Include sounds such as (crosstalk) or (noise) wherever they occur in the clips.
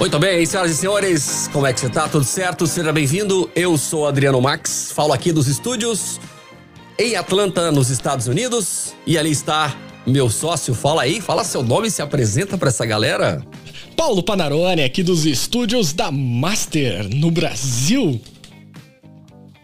Muito bem, senhoras e senhores, como é que você tá? Tudo certo? Seja bem-vindo. Eu sou Adriano Max, falo aqui dos estúdios em Atlanta, nos Estados Unidos, e ali está meu sócio. Fala aí, fala seu nome e se apresenta para essa galera. Paulo Panarone, aqui dos estúdios da Master, no Brasil.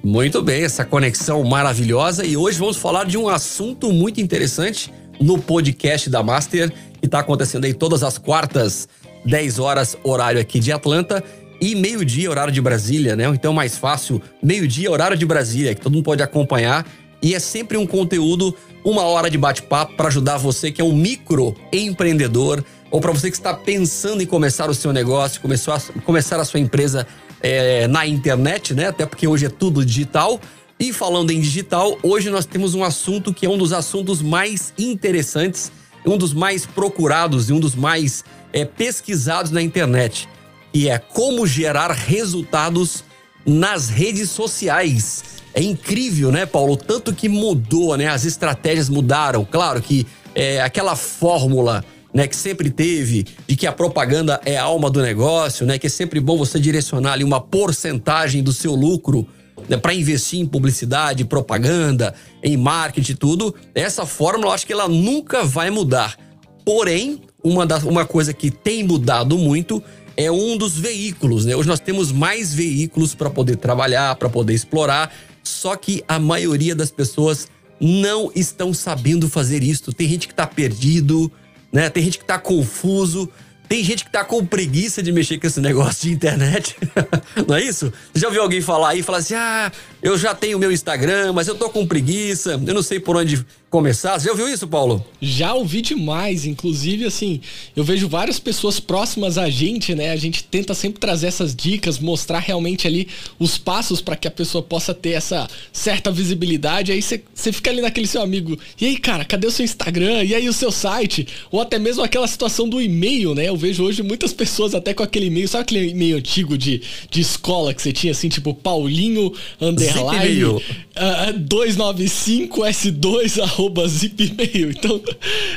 Muito bem, essa conexão maravilhosa e hoje vamos falar de um assunto muito interessante no podcast da Master, que está acontecendo aí todas as quartas 10 horas, horário aqui de Atlanta, e meio-dia, horário de Brasília, né? Então, mais fácil, meio-dia, horário de Brasília, que todo mundo pode acompanhar. E é sempre um conteúdo, uma hora de bate-papo para ajudar você que é um microempreendedor ou para você que está pensando em começar o seu negócio, começar a, começar a sua empresa é, na internet, né? Até porque hoje é tudo digital. E falando em digital, hoje nós temos um assunto que é um dos assuntos mais interessantes, um dos mais procurados e um dos mais é, pesquisados na internet, e é como gerar resultados nas redes sociais. É incrível, né, Paulo? Tanto que mudou, né? As estratégias mudaram. Claro que é, aquela fórmula né, que sempre teve de que a propaganda é a alma do negócio, né, que é sempre bom você direcionar ali uma porcentagem do seu lucro né, para investir em publicidade, propaganda, em marketing tudo. Essa fórmula eu acho que ela nunca vai mudar. Porém, uma, das, uma coisa que tem mudado muito é um dos veículos, né? Hoje nós temos mais veículos para poder trabalhar, para poder explorar, só que a maioria das pessoas não estão sabendo fazer isso. Tem gente que está perdido, né? Tem gente que está confuso, tem gente que tá com preguiça de mexer com esse negócio de internet. (laughs) não é isso? Você já ouviu alguém falar aí, falar assim: ah, eu já tenho meu Instagram, mas eu tô com preguiça, eu não sei por onde começar. Você já ouviu isso, Paulo? Já ouvi demais. Inclusive, assim, eu vejo várias pessoas próximas a gente, né? A gente tenta sempre trazer essas dicas, mostrar realmente ali os passos para que a pessoa possa ter essa certa visibilidade. Aí você fica ali naquele seu amigo. E aí, cara, cadê o seu Instagram? E aí o seu site? Ou até mesmo aquela situação do e-mail, né? Eu vejo hoje muitas pessoas até com aquele e-mail, sabe aquele e-mail antigo de, de escola que você tinha assim, tipo Paulinho underline uh, 295s2 (laughs) arroba zipmail. Então,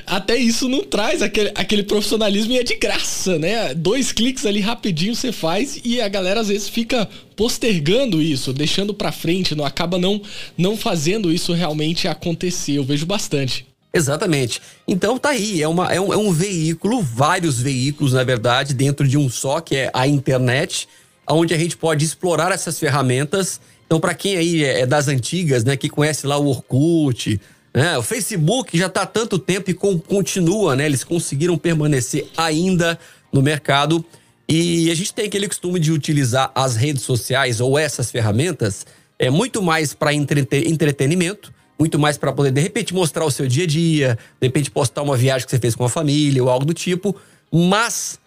até isso não traz aquele, aquele profissionalismo e é de graça, né? Dois cliques ali rapidinho você faz e a galera às vezes fica postergando isso, deixando para frente, não acaba não não fazendo isso realmente acontecer. Eu vejo bastante. Exatamente. Então tá aí, é, uma, é, um, é um veículo, vários veículos, na verdade, dentro de um só, que é a internet, onde a gente pode explorar essas ferramentas. Então, para quem aí é, é das antigas, né, que conhece lá o Orkut, né, o Facebook já está há tanto tempo e com, continua, né? Eles conseguiram permanecer ainda no mercado. E a gente tem aquele costume de utilizar as redes sociais ou essas ferramentas é muito mais para entretenimento muito mais para poder, de repente, mostrar o seu dia a dia, de repente, postar uma viagem que você fez com a família ou algo do tipo. Mas,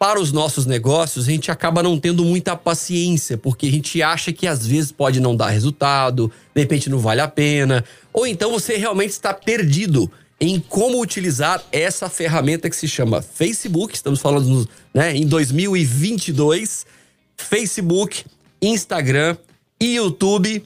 para os nossos negócios, a gente acaba não tendo muita paciência, porque a gente acha que às vezes pode não dar resultado, de repente não vale a pena, ou então você realmente está perdido em como utilizar essa ferramenta que se chama Facebook. Estamos falando né, em 2022. Facebook, Instagram e YouTube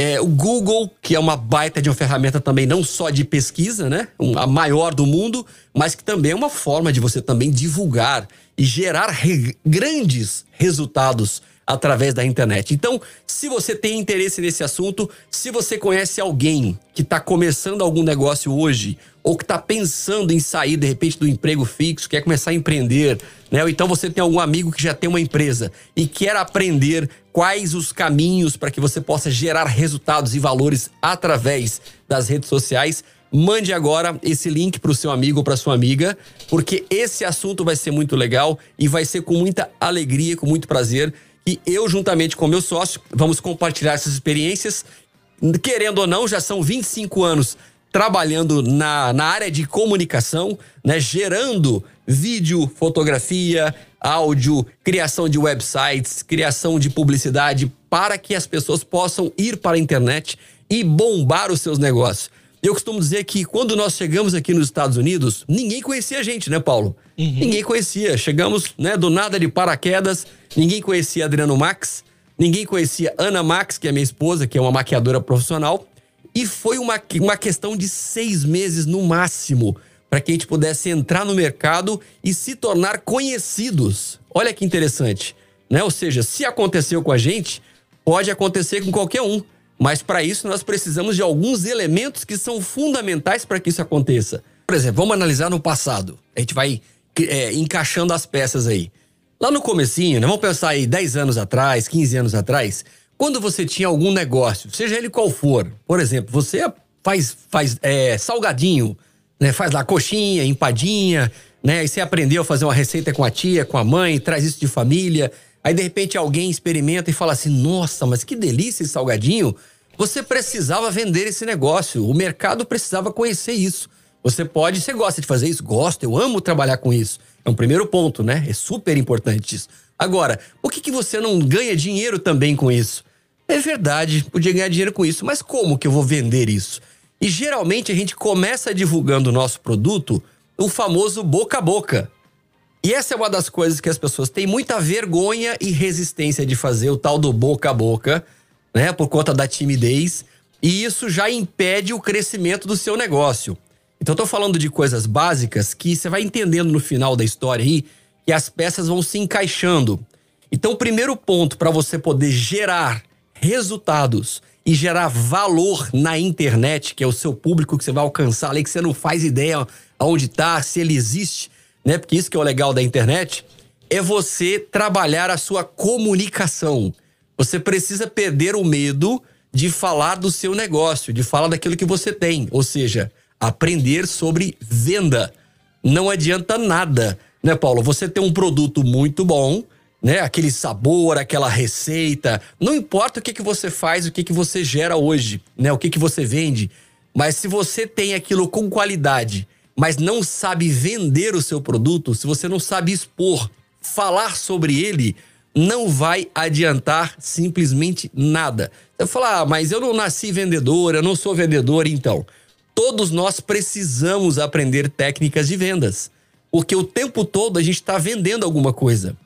é, o Google, que é uma baita de uma ferramenta também, não só de pesquisa, né? a maior do mundo, mas que também é uma forma de você também divulgar e gerar re grandes resultados através da internet. Então, se você tem interesse nesse assunto, se você conhece alguém que está começando algum negócio hoje, ou que está pensando em sair de repente do emprego fixo, quer começar a empreender, né? Ou então você tem algum amigo que já tem uma empresa e quer aprender quais os caminhos para que você possa gerar resultados e valores através das redes sociais, mande agora esse link para o seu amigo ou para sua amiga, porque esse assunto vai ser muito legal e vai ser com muita alegria, com muito prazer e eu, juntamente com meu sócio, vamos compartilhar essas experiências. Querendo ou não, já são 25 anos trabalhando na, na área de comunicação, né, gerando vídeo, fotografia, áudio, criação de websites, criação de publicidade para que as pessoas possam ir para a internet e bombar os seus negócios. Eu costumo dizer que quando nós chegamos aqui nos Estados Unidos, ninguém conhecia a gente, né, Paulo? Uhum. Ninguém conhecia. Chegamos, né, do nada de paraquedas, ninguém conhecia Adriano Max, ninguém conhecia Ana Max, que é minha esposa, que é uma maquiadora profissional. E foi uma, uma questão de seis meses no máximo para que a gente pudesse entrar no mercado e se tornar conhecidos. Olha que interessante, né? Ou seja, se aconteceu com a gente, pode acontecer com qualquer um. Mas para isso nós precisamos de alguns elementos que são fundamentais para que isso aconteça. Por exemplo, vamos analisar no passado. A gente vai é, encaixando as peças aí. Lá no comecinho, né, vamos pensar aí 10 anos atrás, 15 anos atrás, quando você tinha algum negócio, seja ele qual for, por exemplo, você faz, faz é, salgadinho, né, faz lá coxinha, empadinha, né, aí você aprendeu a fazer uma receita com a tia, com a mãe, traz isso de família, aí de repente alguém experimenta e fala assim, nossa, mas que delícia esse salgadinho, você precisava vender esse negócio, o mercado precisava conhecer isso. Você pode, você gosta de fazer isso? Gosto, eu amo trabalhar com isso. É um primeiro ponto, né? É super importante isso. Agora, por que, que você não ganha dinheiro também com isso? É verdade, podia ganhar dinheiro com isso, mas como que eu vou vender isso? E geralmente a gente começa divulgando o nosso produto, o famoso boca a boca. E essa é uma das coisas que as pessoas têm muita vergonha e resistência de fazer, o tal do boca a boca, né? Por conta da timidez. E isso já impede o crescimento do seu negócio. Então, tô falando de coisas básicas que você vai entendendo no final da história aí que as peças vão se encaixando. Então, o primeiro ponto para você poder gerar resultados e gerar valor na internet, que é o seu público que você vai alcançar ali, que você não faz ideia aonde está, se ele existe, né? Porque isso que é o legal da internet, é você trabalhar a sua comunicação. Você precisa perder o medo de falar do seu negócio, de falar daquilo que você tem. Ou seja, aprender sobre venda. Não adianta nada, né, Paulo? Você tem um produto muito bom, né? Aquele sabor, aquela receita. Não importa o que, que você faz, o que, que você gera hoje, né? O que, que você vende. Mas se você tem aquilo com qualidade, mas não sabe vender o seu produto, se você não sabe expor, falar sobre ele, não vai adiantar simplesmente nada. Você falar, ah, mas eu não nasci vendedor, eu não sou vendedor, então. Todos nós precisamos aprender técnicas de vendas, porque o tempo todo a gente está vendendo alguma coisa.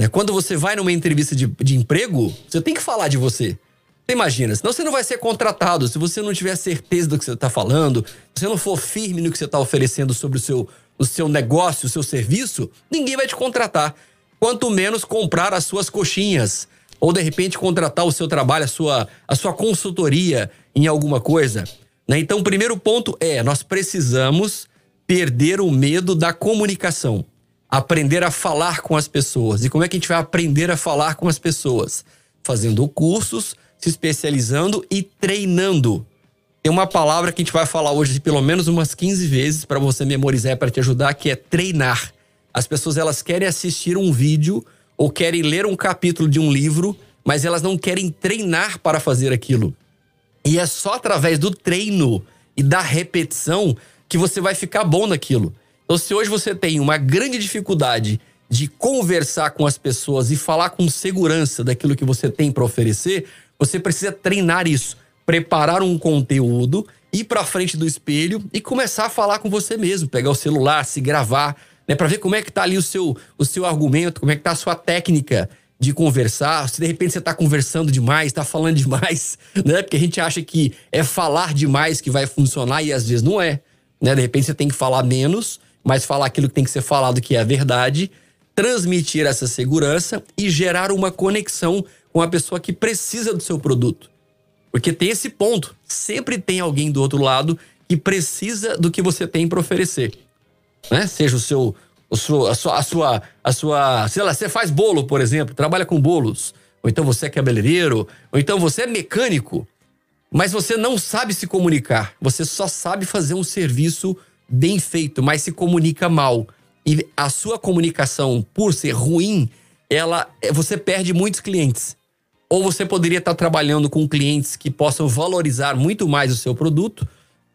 Né? Quando você vai numa entrevista de, de emprego, você tem que falar de você. Você imagina, senão você não vai ser contratado. Se você não tiver certeza do que você está falando, se você não for firme no que você está oferecendo sobre o seu, o seu negócio, o seu serviço, ninguém vai te contratar. Quanto menos comprar as suas coxinhas. Ou de repente contratar o seu trabalho, a sua, a sua consultoria em alguma coisa. Né? Então, o primeiro ponto é: nós precisamos perder o medo da comunicação, aprender a falar com as pessoas. E como é que a gente vai aprender a falar com as pessoas? Fazendo cursos, se especializando e treinando. Tem uma palavra que a gente vai falar hoje pelo menos umas 15 vezes para você memorizar para te ajudar, que é treinar. As pessoas elas querem assistir um vídeo ou querem ler um capítulo de um livro, mas elas não querem treinar para fazer aquilo. E é só através do treino e da repetição que você vai ficar bom naquilo. Então, se hoje você tem uma grande dificuldade de conversar com as pessoas e falar com segurança daquilo que você tem para oferecer, você precisa treinar isso, preparar um conteúdo, ir para frente do espelho e começar a falar com você mesmo, pegar o celular, se gravar, né, para ver como é que tá ali o seu o seu argumento, como é que tá a sua técnica de conversar, se de repente você está conversando demais, está falando demais, (laughs) né? Porque a gente acha que é falar demais que vai funcionar e às vezes não é, né? De repente você tem que falar menos, mas falar aquilo que tem que ser falado que é a verdade, transmitir essa segurança e gerar uma conexão com a pessoa que precisa do seu produto. Porque tem esse ponto, sempre tem alguém do outro lado que precisa do que você tem para oferecer, né? Seja o seu a sua, a sua, a sua, a sua, sei lá, você faz bolo, por exemplo, trabalha com bolos, ou então você é cabeleireiro, ou então você é mecânico, mas você não sabe se comunicar, você só sabe fazer um serviço bem feito, mas se comunica mal. E a sua comunicação, por ser ruim, ela, você perde muitos clientes. Ou você poderia estar trabalhando com clientes que possam valorizar muito mais o seu produto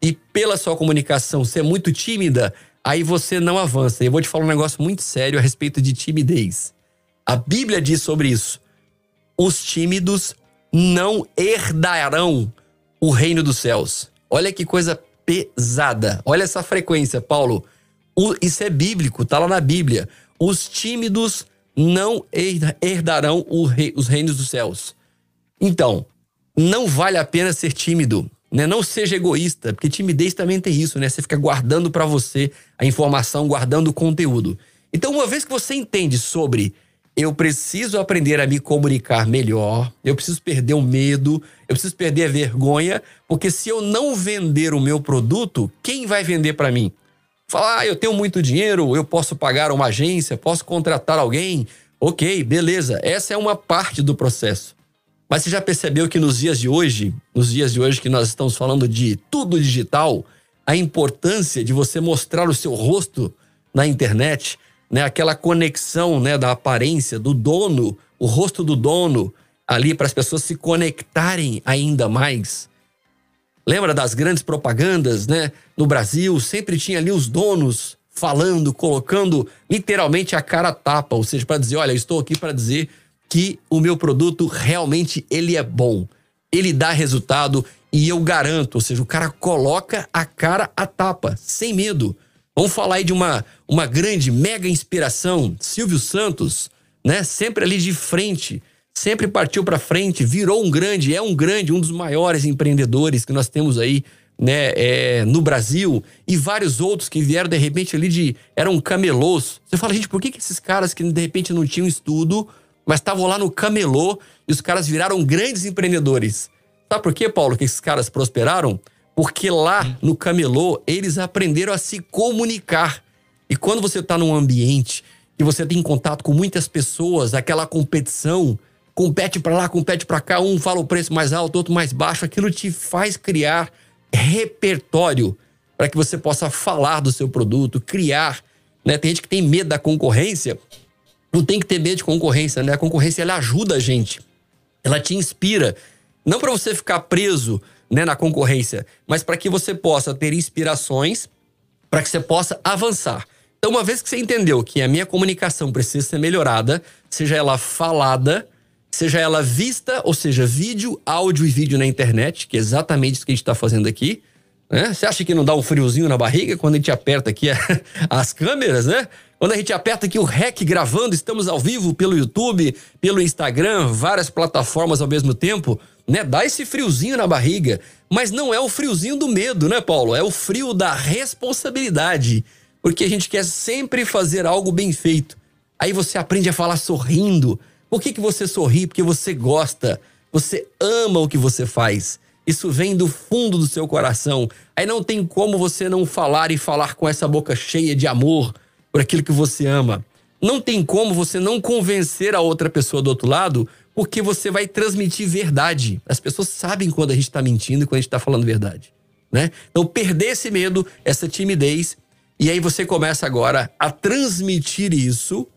e pela sua comunicação ser muito tímida, aí você não avança. Eu vou te falar um negócio muito sério a respeito de timidez. A Bíblia diz sobre isso. Os tímidos não herdarão o reino dos céus. Olha que coisa pesada. Olha essa frequência, Paulo. O, isso é bíblico, tá lá na Bíblia. Os tímidos não herdarão rei, os reinos dos céus. Então, não vale a pena ser tímido. Né? Não seja egoísta, porque timidez também tem isso, né? Você fica guardando para você a informação, guardando o conteúdo. Então, uma vez que você entende sobre eu preciso aprender a me comunicar melhor, eu preciso perder o medo, eu preciso perder a vergonha, porque se eu não vender o meu produto, quem vai vender para mim? Falar, ah, eu tenho muito dinheiro, eu posso pagar uma agência, posso contratar alguém. Ok, beleza, essa é uma parte do processo. Mas você já percebeu que nos dias de hoje, nos dias de hoje que nós estamos falando de tudo digital, a importância de você mostrar o seu rosto na internet, né, aquela conexão, né, da aparência do dono, o rosto do dono ali para as pessoas se conectarem ainda mais. Lembra das grandes propagandas, né? No Brasil sempre tinha ali os donos falando, colocando literalmente a cara tapa, ou seja, para dizer, olha, estou aqui para dizer que o meu produto realmente ele é bom. Ele dá resultado e eu garanto, ou seja, o cara coloca a cara a tapa, sem medo. Vamos falar aí de uma, uma grande, mega inspiração, Silvio Santos, né? Sempre ali de frente, sempre partiu para frente, virou um grande, é um grande, um dos maiores empreendedores que nós temos aí, né, é, no Brasil e vários outros que vieram de repente ali de eram camelôs. Você fala, gente, por que, que esses caras que de repente não tinham estudo mas estavam lá no camelô e os caras viraram grandes empreendedores. Sabe por quê, Paulo, que esses caras prosperaram? Porque lá no camelô eles aprenderam a se comunicar. E quando você está num ambiente que você tem contato com muitas pessoas, aquela competição, compete para lá, compete para cá, um fala o preço mais alto, outro mais baixo, aquilo te faz criar repertório para que você possa falar do seu produto, criar. Né? Tem gente que tem medo da concorrência não tem que ter medo de concorrência, né? A concorrência ela ajuda a gente. Ela te inspira. Não para você ficar preso né, na concorrência, mas para que você possa ter inspirações, para que você possa avançar. Então, uma vez que você entendeu que a minha comunicação precisa ser melhorada, seja ela falada, seja ela vista, ou seja, vídeo, áudio e vídeo na internet, que é exatamente isso que a gente está fazendo aqui. Né? Você acha que não dá um friozinho na barriga quando a gente aperta aqui (laughs) as câmeras, né? Quando a gente aperta aqui o REC gravando, estamos ao vivo pelo YouTube, pelo Instagram, várias plataformas ao mesmo tempo, né? Dá esse friozinho na barriga. Mas não é o friozinho do medo, né, Paulo? É o frio da responsabilidade. Porque a gente quer sempre fazer algo bem feito. Aí você aprende a falar sorrindo. Por que, que você sorri? Porque você gosta. Você ama o que você faz. Isso vem do fundo do seu coração. Aí não tem como você não falar e falar com essa boca cheia de amor por aquilo que você ama. Não tem como você não convencer a outra pessoa do outro lado, porque você vai transmitir verdade. As pessoas sabem quando a gente está mentindo e quando a gente está falando verdade. Né? Então, perder esse medo, essa timidez, e aí você começa agora a transmitir isso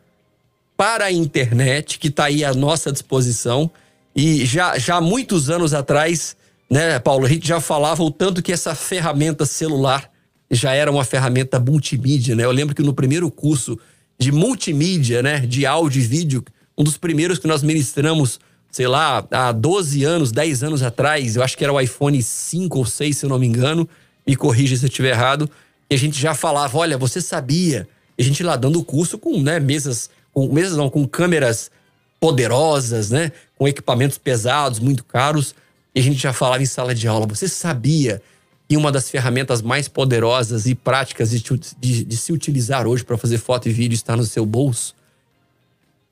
para a internet, que está aí à nossa disposição. E já, já há muitos anos atrás, né, Paulo, a gente já falava o tanto que essa ferramenta celular já era uma ferramenta multimídia, né? Eu lembro que no primeiro curso de multimídia, né, de áudio e vídeo, um dos primeiros que nós ministramos, sei lá, há 12 anos, 10 anos atrás, eu acho que era o iPhone 5 ou 6, se eu não me engano, me corrija se eu estiver errado, e a gente já falava, olha, você sabia? E a gente lá dando o curso com, né, mesas, com mesas não, com câmeras poderosas, né, com equipamentos pesados, muito caros, e a gente já falava em sala de aula, você sabia e uma das ferramentas mais poderosas e práticas de, de, de se utilizar hoje para fazer foto e vídeo está no seu bolso.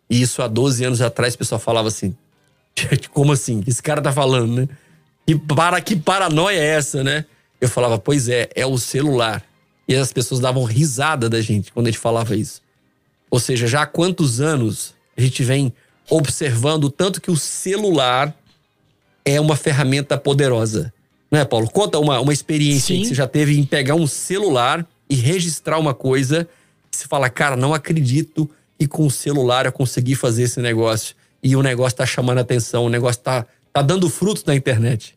E isso há 12 anos atrás o pessoal falava assim: como assim? Esse cara tá falando, né? Que, para, que paranoia é essa, né? Eu falava, pois é, é o celular. E as pessoas davam risada da gente quando a gente falava isso. Ou seja, já há quantos anos a gente vem observando tanto que o celular é uma ferramenta poderosa. Né, Paulo? Conta uma, uma experiência que você já teve em pegar um celular e registrar uma coisa. Que você fala, cara, não acredito que com o celular eu consegui fazer esse negócio. E o negócio tá chamando atenção, o negócio tá, tá dando frutos na internet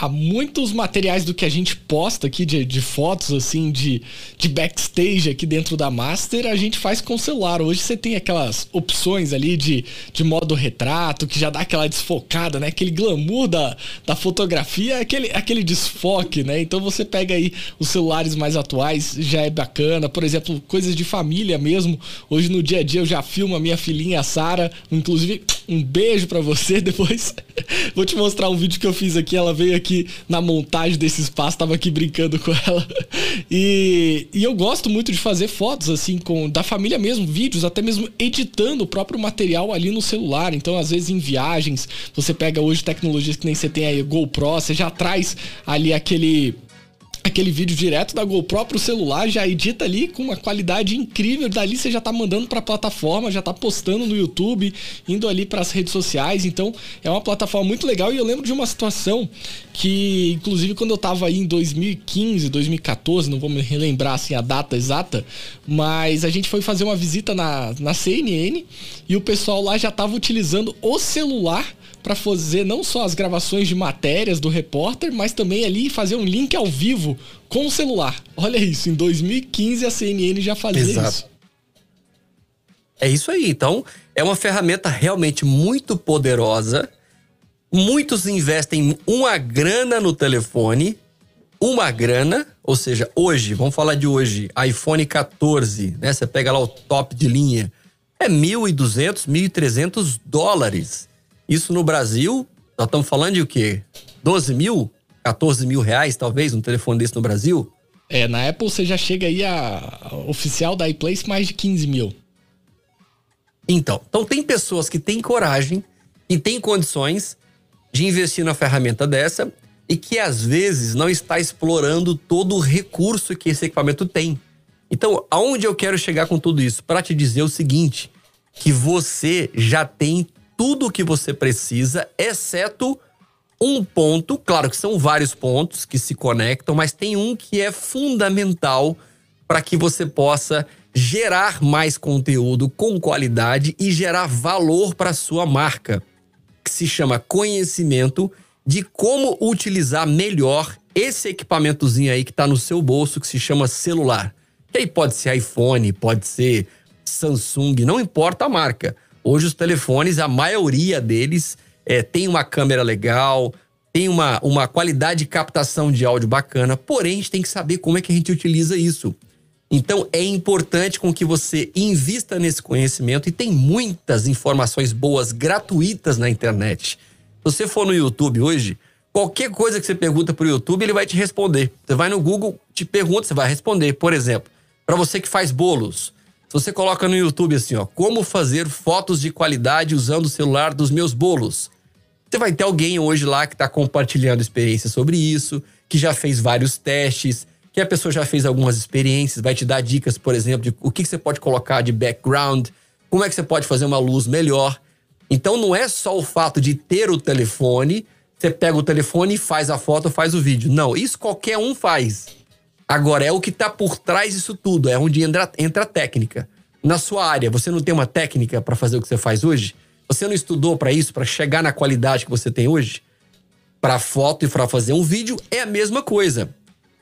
há muitos materiais do que a gente posta aqui de, de fotos, assim, de, de backstage aqui dentro da Master, a gente faz com o celular. Hoje você tem aquelas opções ali de, de modo retrato, que já dá aquela desfocada, né? Aquele glamour da, da fotografia, aquele, aquele desfoque, né? Então você pega aí os celulares mais atuais, já é bacana. Por exemplo, coisas de família mesmo. Hoje no dia a dia eu já filmo a minha filhinha, Sara. Inclusive, Um beijo para você. (laughs) Depois vou te mostrar um vídeo que eu fiz aqui. Ela veio aqui na montagem desse espaço, tava aqui brincando com ela. E, e eu gosto muito de fazer fotos assim com da família mesmo, vídeos, até mesmo editando o próprio material ali no celular. Então, às vezes em viagens, você pega hoje tecnologias que nem você tem aí GoPro, você já traz ali aquele aquele vídeo direto da GoPro pro celular, já edita ali com uma qualidade incrível, dali você já tá mandando para a plataforma, já tá postando no YouTube, indo ali para as redes sociais. Então, é uma plataforma muito legal e eu lembro de uma situação que inclusive quando eu tava aí em 2015, 2014, não vou me relembrar assim a data exata, mas a gente foi fazer uma visita na, na CNN e o pessoal lá já tava utilizando o celular para fazer não só as gravações de matérias do repórter, mas também ali fazer um link ao vivo com o celular. Olha isso, em 2015 a CNN já fazia Exato. isso. É isso aí. Então, é uma ferramenta realmente muito poderosa. Muitos investem uma grana no telefone, uma grana, ou seja, hoje, vamos falar de hoje, iPhone 14, né? Você pega lá o top de linha, é 1.200, 1.300 dólares. Isso no Brasil, nós estamos falando de o quê? 12 mil? 14 mil reais, talvez, um telefone desse no Brasil? É, na Apple você já chega aí a, a oficial da iPlace mais de 15 mil. Então, então tem pessoas que têm coragem e têm condições de investir na ferramenta dessa e que às vezes não está explorando todo o recurso que esse equipamento tem. Então, aonde eu quero chegar com tudo isso? Para te dizer o seguinte, que você já tem tudo o que você precisa, exceto um ponto, claro que são vários pontos que se conectam, mas tem um que é fundamental para que você possa gerar mais conteúdo com qualidade e gerar valor para sua marca, que se chama conhecimento de como utilizar melhor esse equipamentozinho aí que está no seu bolso, que se chama celular. Que aí pode ser iPhone, pode ser Samsung, não importa a marca. Hoje os telefones, a maioria deles é, tem uma câmera legal, tem uma, uma qualidade de captação de áudio bacana, porém a gente tem que saber como é que a gente utiliza isso. Então é importante com que você invista nesse conhecimento e tem muitas informações boas gratuitas na internet. Se você for no YouTube hoje, qualquer coisa que você pergunta para o YouTube, ele vai te responder. Você vai no Google, te pergunta, você vai responder. Por exemplo, para você que faz bolos, se você coloca no YouTube assim, ó, como fazer fotos de qualidade usando o celular dos meus bolos. Você vai ter alguém hoje lá que está compartilhando experiência sobre isso, que já fez vários testes, que a pessoa já fez algumas experiências, vai te dar dicas, por exemplo, de o que, que você pode colocar de background, como é que você pode fazer uma luz melhor. Então não é só o fato de ter o telefone, você pega o telefone e faz a foto, faz o vídeo. Não, isso qualquer um faz. Agora, é o que está por trás disso tudo, é onde entra, entra a técnica. Na sua área, você não tem uma técnica para fazer o que você faz hoje? Você não estudou para isso, para chegar na qualidade que você tem hoje? Para foto e para fazer um vídeo é a mesma coisa.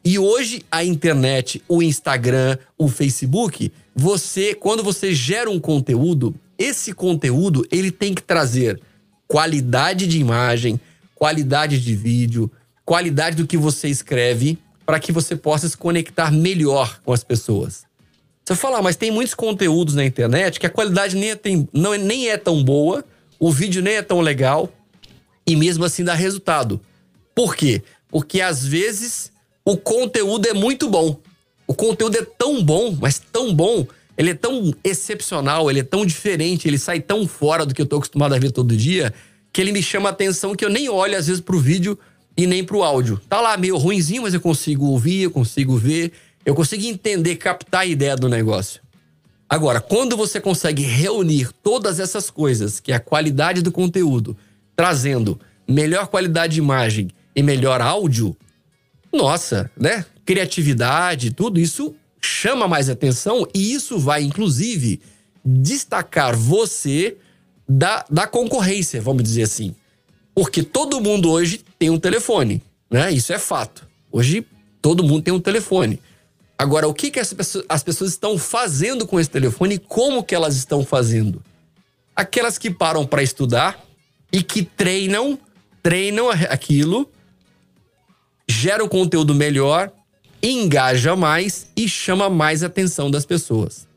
E hoje a internet, o Instagram, o Facebook, você, quando você gera um conteúdo, esse conteúdo ele tem que trazer qualidade de imagem, qualidade de vídeo, qualidade do que você escreve para que você possa se conectar melhor com as pessoas. Você fala, mas tem muitos conteúdos na internet que a qualidade nem é, tem, não, é, nem é tão boa, o vídeo nem é tão legal e mesmo assim dá resultado. Por quê? Porque às vezes o conteúdo é muito bom. O conteúdo é tão bom, mas tão bom, ele é tão excepcional, ele é tão diferente, ele sai tão fora do que eu tô acostumado a ver todo dia, que ele me chama a atenção que eu nem olho às vezes pro vídeo e nem pro áudio. Tá lá meio ruinzinho, mas eu consigo ouvir, eu consigo ver, eu consigo entender, captar a ideia do negócio. Agora, quando você consegue reunir todas essas coisas, que é a qualidade do conteúdo, trazendo melhor qualidade de imagem e melhor áudio, nossa, né? Criatividade, tudo isso chama mais atenção e isso vai, inclusive, destacar você da, da concorrência, vamos dizer assim. Porque todo mundo hoje tem um telefone, né? Isso é fato. Hoje todo mundo tem um telefone. Agora, o que, que as, pessoas, as pessoas estão fazendo com esse telefone e como que elas estão fazendo? Aquelas que param para estudar e que treinam, treinam aquilo, geram conteúdo melhor, engaja mais e chama mais atenção das pessoas.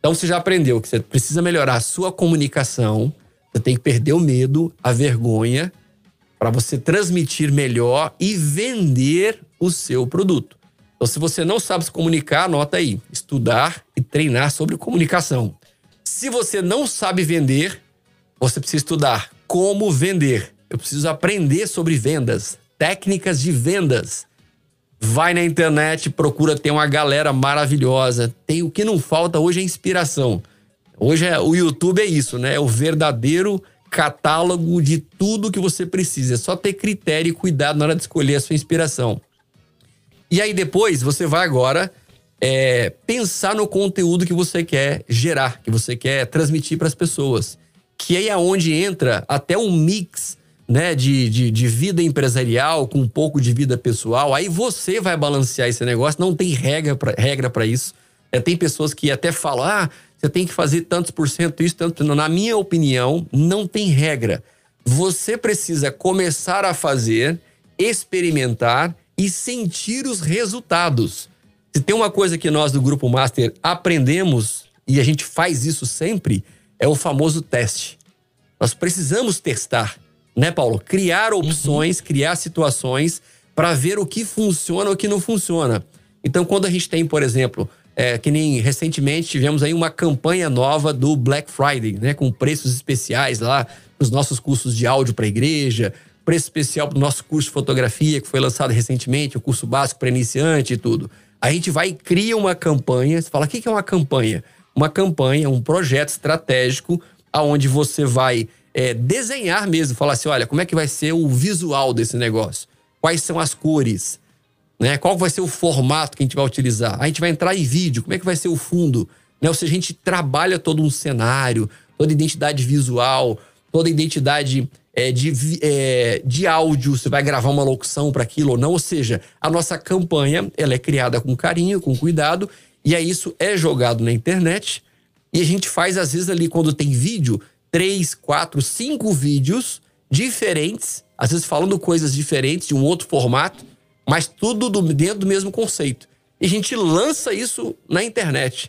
Então você já aprendeu que você precisa melhorar a sua comunicação, Você tem que perder o medo, a vergonha, para você transmitir melhor e vender o seu produto. Então, se você não sabe se comunicar, anota aí: estudar e treinar sobre comunicação. Se você não sabe vender, você precisa estudar como vender. Eu preciso aprender sobre vendas, técnicas de vendas. Vai na internet, procura ter uma galera maravilhosa. Tem o que não falta hoje é inspiração. Hoje é, o YouTube é isso, né? É o verdadeiro catálogo de tudo que você precisa. É só ter critério e cuidado na hora de escolher a sua inspiração. E aí depois você vai agora é, pensar no conteúdo que você quer gerar, que você quer transmitir para as pessoas. Que aí é onde entra até um mix né, de, de, de, vida empresarial com um pouco de vida pessoal. Aí você vai balancear esse negócio, não tem regra para regra isso. É, tem pessoas que até falam, ah, você tem que fazer tantos por cento isso, tanto. Na minha opinião, não tem regra. Você precisa começar a fazer, experimentar e sentir os resultados. Se tem uma coisa que nós do Grupo Master aprendemos, e a gente faz isso sempre, é o famoso teste. Nós precisamos testar né, Paulo? Criar opções, uhum. criar situações para ver o que funciona ou o que não funciona. Então, quando a gente tem, por exemplo, é, que nem recentemente tivemos aí uma campanha nova do Black Friday, né, com preços especiais lá os nossos cursos de áudio para a igreja, preço especial para o nosso curso de fotografia que foi lançado recentemente, o curso básico para iniciante e tudo. A gente vai e cria uma campanha. Você fala, o que é uma campanha? Uma campanha, um projeto estratégico aonde você vai é, desenhar mesmo, falar assim: olha, como é que vai ser o visual desse negócio? Quais são as cores? Né? Qual vai ser o formato que a gente vai utilizar? A gente vai entrar em vídeo, como é que vai ser o fundo? Né? Ou seja, a gente trabalha todo um cenário, toda identidade visual, toda identidade é, de, é, de áudio, você vai gravar uma locução para aquilo ou não. Ou seja, a nossa campanha ela é criada com carinho, com cuidado, e aí isso é jogado na internet. E a gente faz, às vezes, ali, quando tem vídeo, três, quatro, cinco vídeos diferentes, às vezes falando coisas diferentes, de um outro formato, mas tudo do, dentro do mesmo conceito. E a gente lança isso na internet.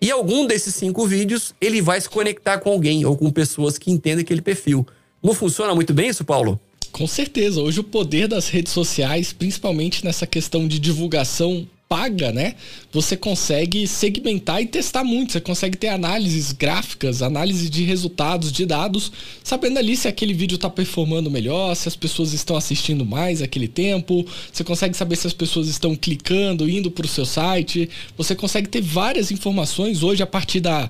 E algum desses cinco vídeos, ele vai se conectar com alguém ou com pessoas que entendem aquele perfil. Não funciona muito bem isso, Paulo? Com certeza. Hoje o poder das redes sociais, principalmente nessa questão de divulgação paga, né? Você consegue segmentar e testar muito. Você consegue ter análises gráficas, análise de resultados, de dados, sabendo ali se aquele vídeo está performando melhor, se as pessoas estão assistindo mais aquele tempo. Você consegue saber se as pessoas estão clicando, indo para o seu site. Você consegue ter várias informações hoje a partir da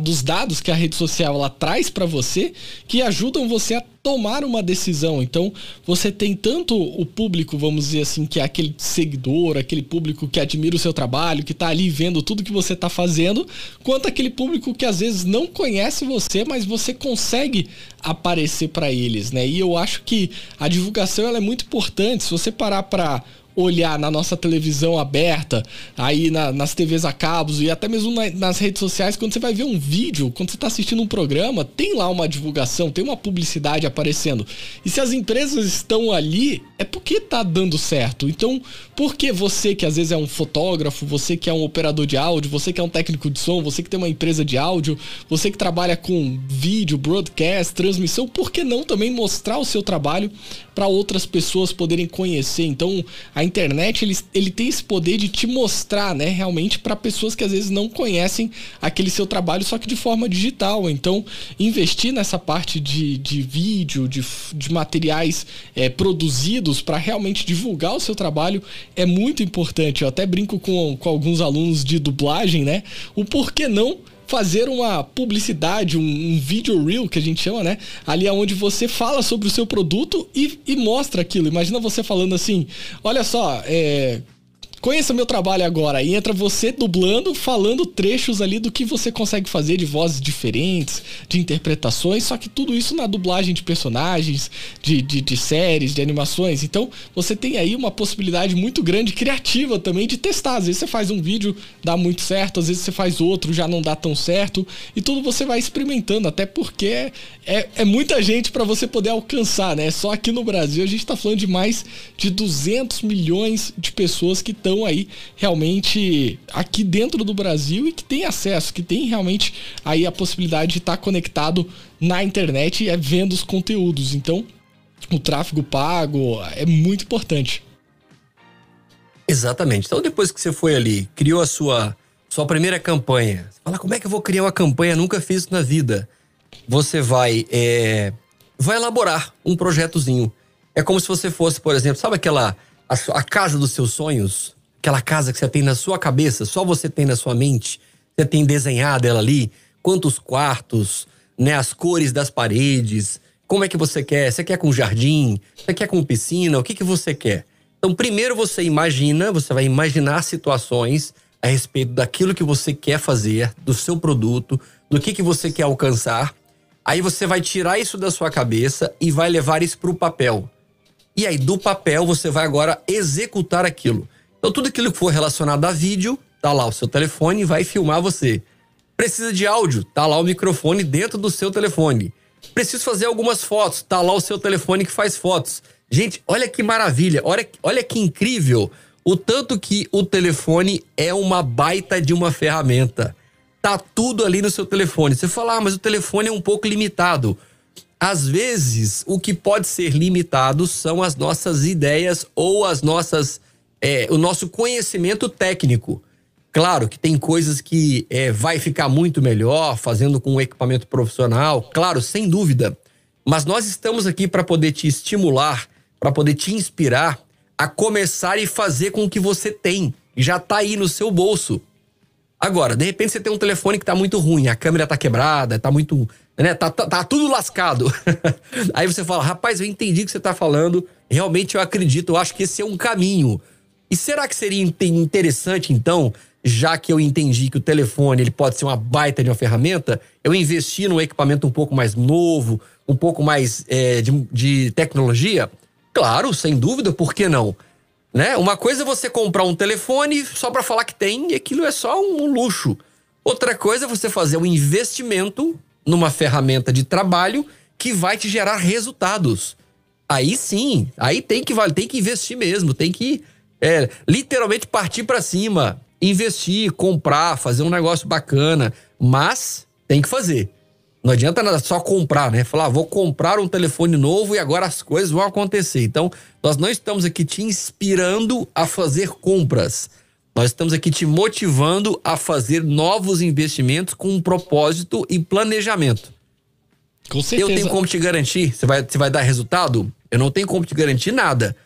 dos dados que a rede social ela traz para você que ajudam você a tomar uma decisão. Então, você tem tanto o público, vamos dizer assim, que é aquele seguidor, aquele público que admira o seu trabalho, que está ali vendo tudo que você está fazendo, quanto aquele público que às vezes não conhece você, mas você consegue aparecer para eles, né? E eu acho que a divulgação ela é muito importante. Se você parar para olhar na nossa televisão aberta, aí na, nas TVs a cabos e até mesmo na, nas redes sociais, quando você vai ver um vídeo, quando você está assistindo um programa, tem lá uma divulgação, tem uma publicidade aparecendo. E se as empresas estão ali, é porque tá dando certo. Então, por que você que às vezes é um fotógrafo, você que é um operador de áudio, você que é um técnico de som, você que tem uma empresa de áudio, você que trabalha com vídeo, broadcast, transmissão, por que não também mostrar o seu trabalho para outras pessoas poderem conhecer? Então, a internet ele, ele tem esse poder de te mostrar, né, realmente para pessoas que às vezes não conhecem aquele seu trabalho, só que de forma digital. Então, investir nessa parte de, de vídeo, de, de materiais é, produzidos para realmente divulgar o seu trabalho é muito importante. Eu até brinco com, com alguns alunos de dublagem, né? O porquê não fazer uma publicidade, um, um vídeo reel que a gente chama, né? Ali é onde você fala sobre o seu produto e, e mostra aquilo. Imagina você falando assim: olha só, é Conheça meu trabalho agora. E entra você dublando, falando trechos ali do que você consegue fazer de vozes diferentes, de interpretações, só que tudo isso na dublagem de personagens, de, de, de, séries, de animações. Então você tem aí uma possibilidade muito grande, criativa também, de testar. Às vezes você faz um vídeo, dá muito certo, às vezes você faz outro, já não dá tão certo. E tudo você vai experimentando, até porque é, é muita gente para você poder alcançar, né? Só aqui no Brasil a gente está falando de mais de 200 milhões de pessoas que estão estão aí realmente aqui dentro do Brasil e que tem acesso, que tem realmente aí a possibilidade de estar tá conectado na internet é vendo os conteúdos. Então, o tráfego pago é muito importante. Exatamente. Então, depois que você foi ali, criou a sua, sua primeira campanha, você fala, como é que eu vou criar uma campanha? Nunca fiz isso na vida. Você vai, é, vai elaborar um projetozinho. É como se você fosse, por exemplo, sabe aquela a, a, casa dos seus sonhos? Aquela casa que você tem na sua cabeça, só você tem na sua mente, você tem desenhado ela ali, quantos quartos, né, as cores das paredes, como é que você quer? Você quer com jardim? Você quer com piscina? O que, que você quer? Então, primeiro você imagina, você vai imaginar situações a respeito daquilo que você quer fazer, do seu produto, do que, que você quer alcançar. Aí você vai tirar isso da sua cabeça e vai levar isso para o papel. E aí, do papel, você vai agora executar aquilo. Então, tudo aquilo que for relacionado a vídeo, tá lá o seu telefone vai filmar você. Precisa de áudio, tá lá o microfone dentro do seu telefone. Preciso fazer algumas fotos. Tá lá o seu telefone que faz fotos. Gente, olha que maravilha. Olha, olha que incrível o tanto que o telefone é uma baita de uma ferramenta. Tá tudo ali no seu telefone. Você fala, ah, mas o telefone é um pouco limitado. Às vezes, o que pode ser limitado são as nossas ideias ou as nossas, é, o nosso conhecimento técnico. Claro que tem coisas que é, vai ficar muito melhor fazendo com um equipamento profissional, claro, sem dúvida. Mas nós estamos aqui para poder te estimular, para poder te inspirar a começar e fazer com o que você tem. Já está aí no seu bolso. Agora, de repente você tem um telefone que está muito ruim, a câmera está quebrada, está muito. Né, tá, tá, tá tudo lascado. (laughs) aí você fala, rapaz, eu entendi o que você está falando, realmente eu acredito, eu acho que esse é um caminho. E será que seria interessante, então, já que eu entendi que o telefone ele pode ser uma baita de uma ferramenta, eu investi num equipamento um pouco mais novo, um pouco mais é, de, de tecnologia? Claro, sem dúvida, por que não? Né? Uma coisa é você comprar um telefone só para falar que tem e aquilo é só um luxo. Outra coisa é você fazer um investimento numa ferramenta de trabalho que vai te gerar resultados. Aí sim, aí tem que tem que investir mesmo, tem que é, literalmente partir para cima investir, comprar, fazer um negócio bacana, mas tem que fazer. Não adianta nada só comprar, né? Falar, ah, vou comprar um telefone novo e agora as coisas vão acontecer. Então, nós não estamos aqui te inspirando a fazer compras. Nós estamos aqui te motivando a fazer novos investimentos com um propósito e planejamento. Com certeza. Eu tenho como te garantir, você vai, você vai dar resultado? Eu não tenho como te garantir nada.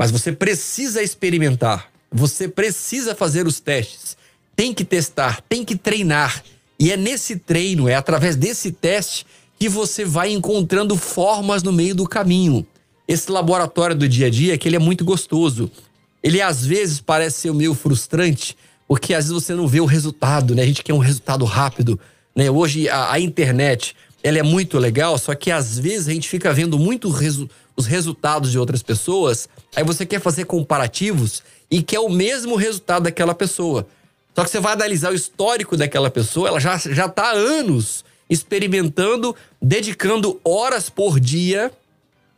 Mas você precisa experimentar. Você precisa fazer os testes, tem que testar, tem que treinar. E é nesse treino, é através desse teste que você vai encontrando formas no meio do caminho. Esse laboratório do dia a dia, que ele é muito gostoso. Ele às vezes parece ser meio frustrante, porque às vezes você não vê o resultado, né? A gente quer um resultado rápido, né? Hoje a, a internet, ela é muito legal, só que às vezes a gente fica vendo muito os resultados de outras pessoas, aí você quer fazer comparativos e quer o mesmo resultado daquela pessoa. Só que você vai analisar o histórico daquela pessoa, ela já, já tá há anos experimentando, dedicando horas por dia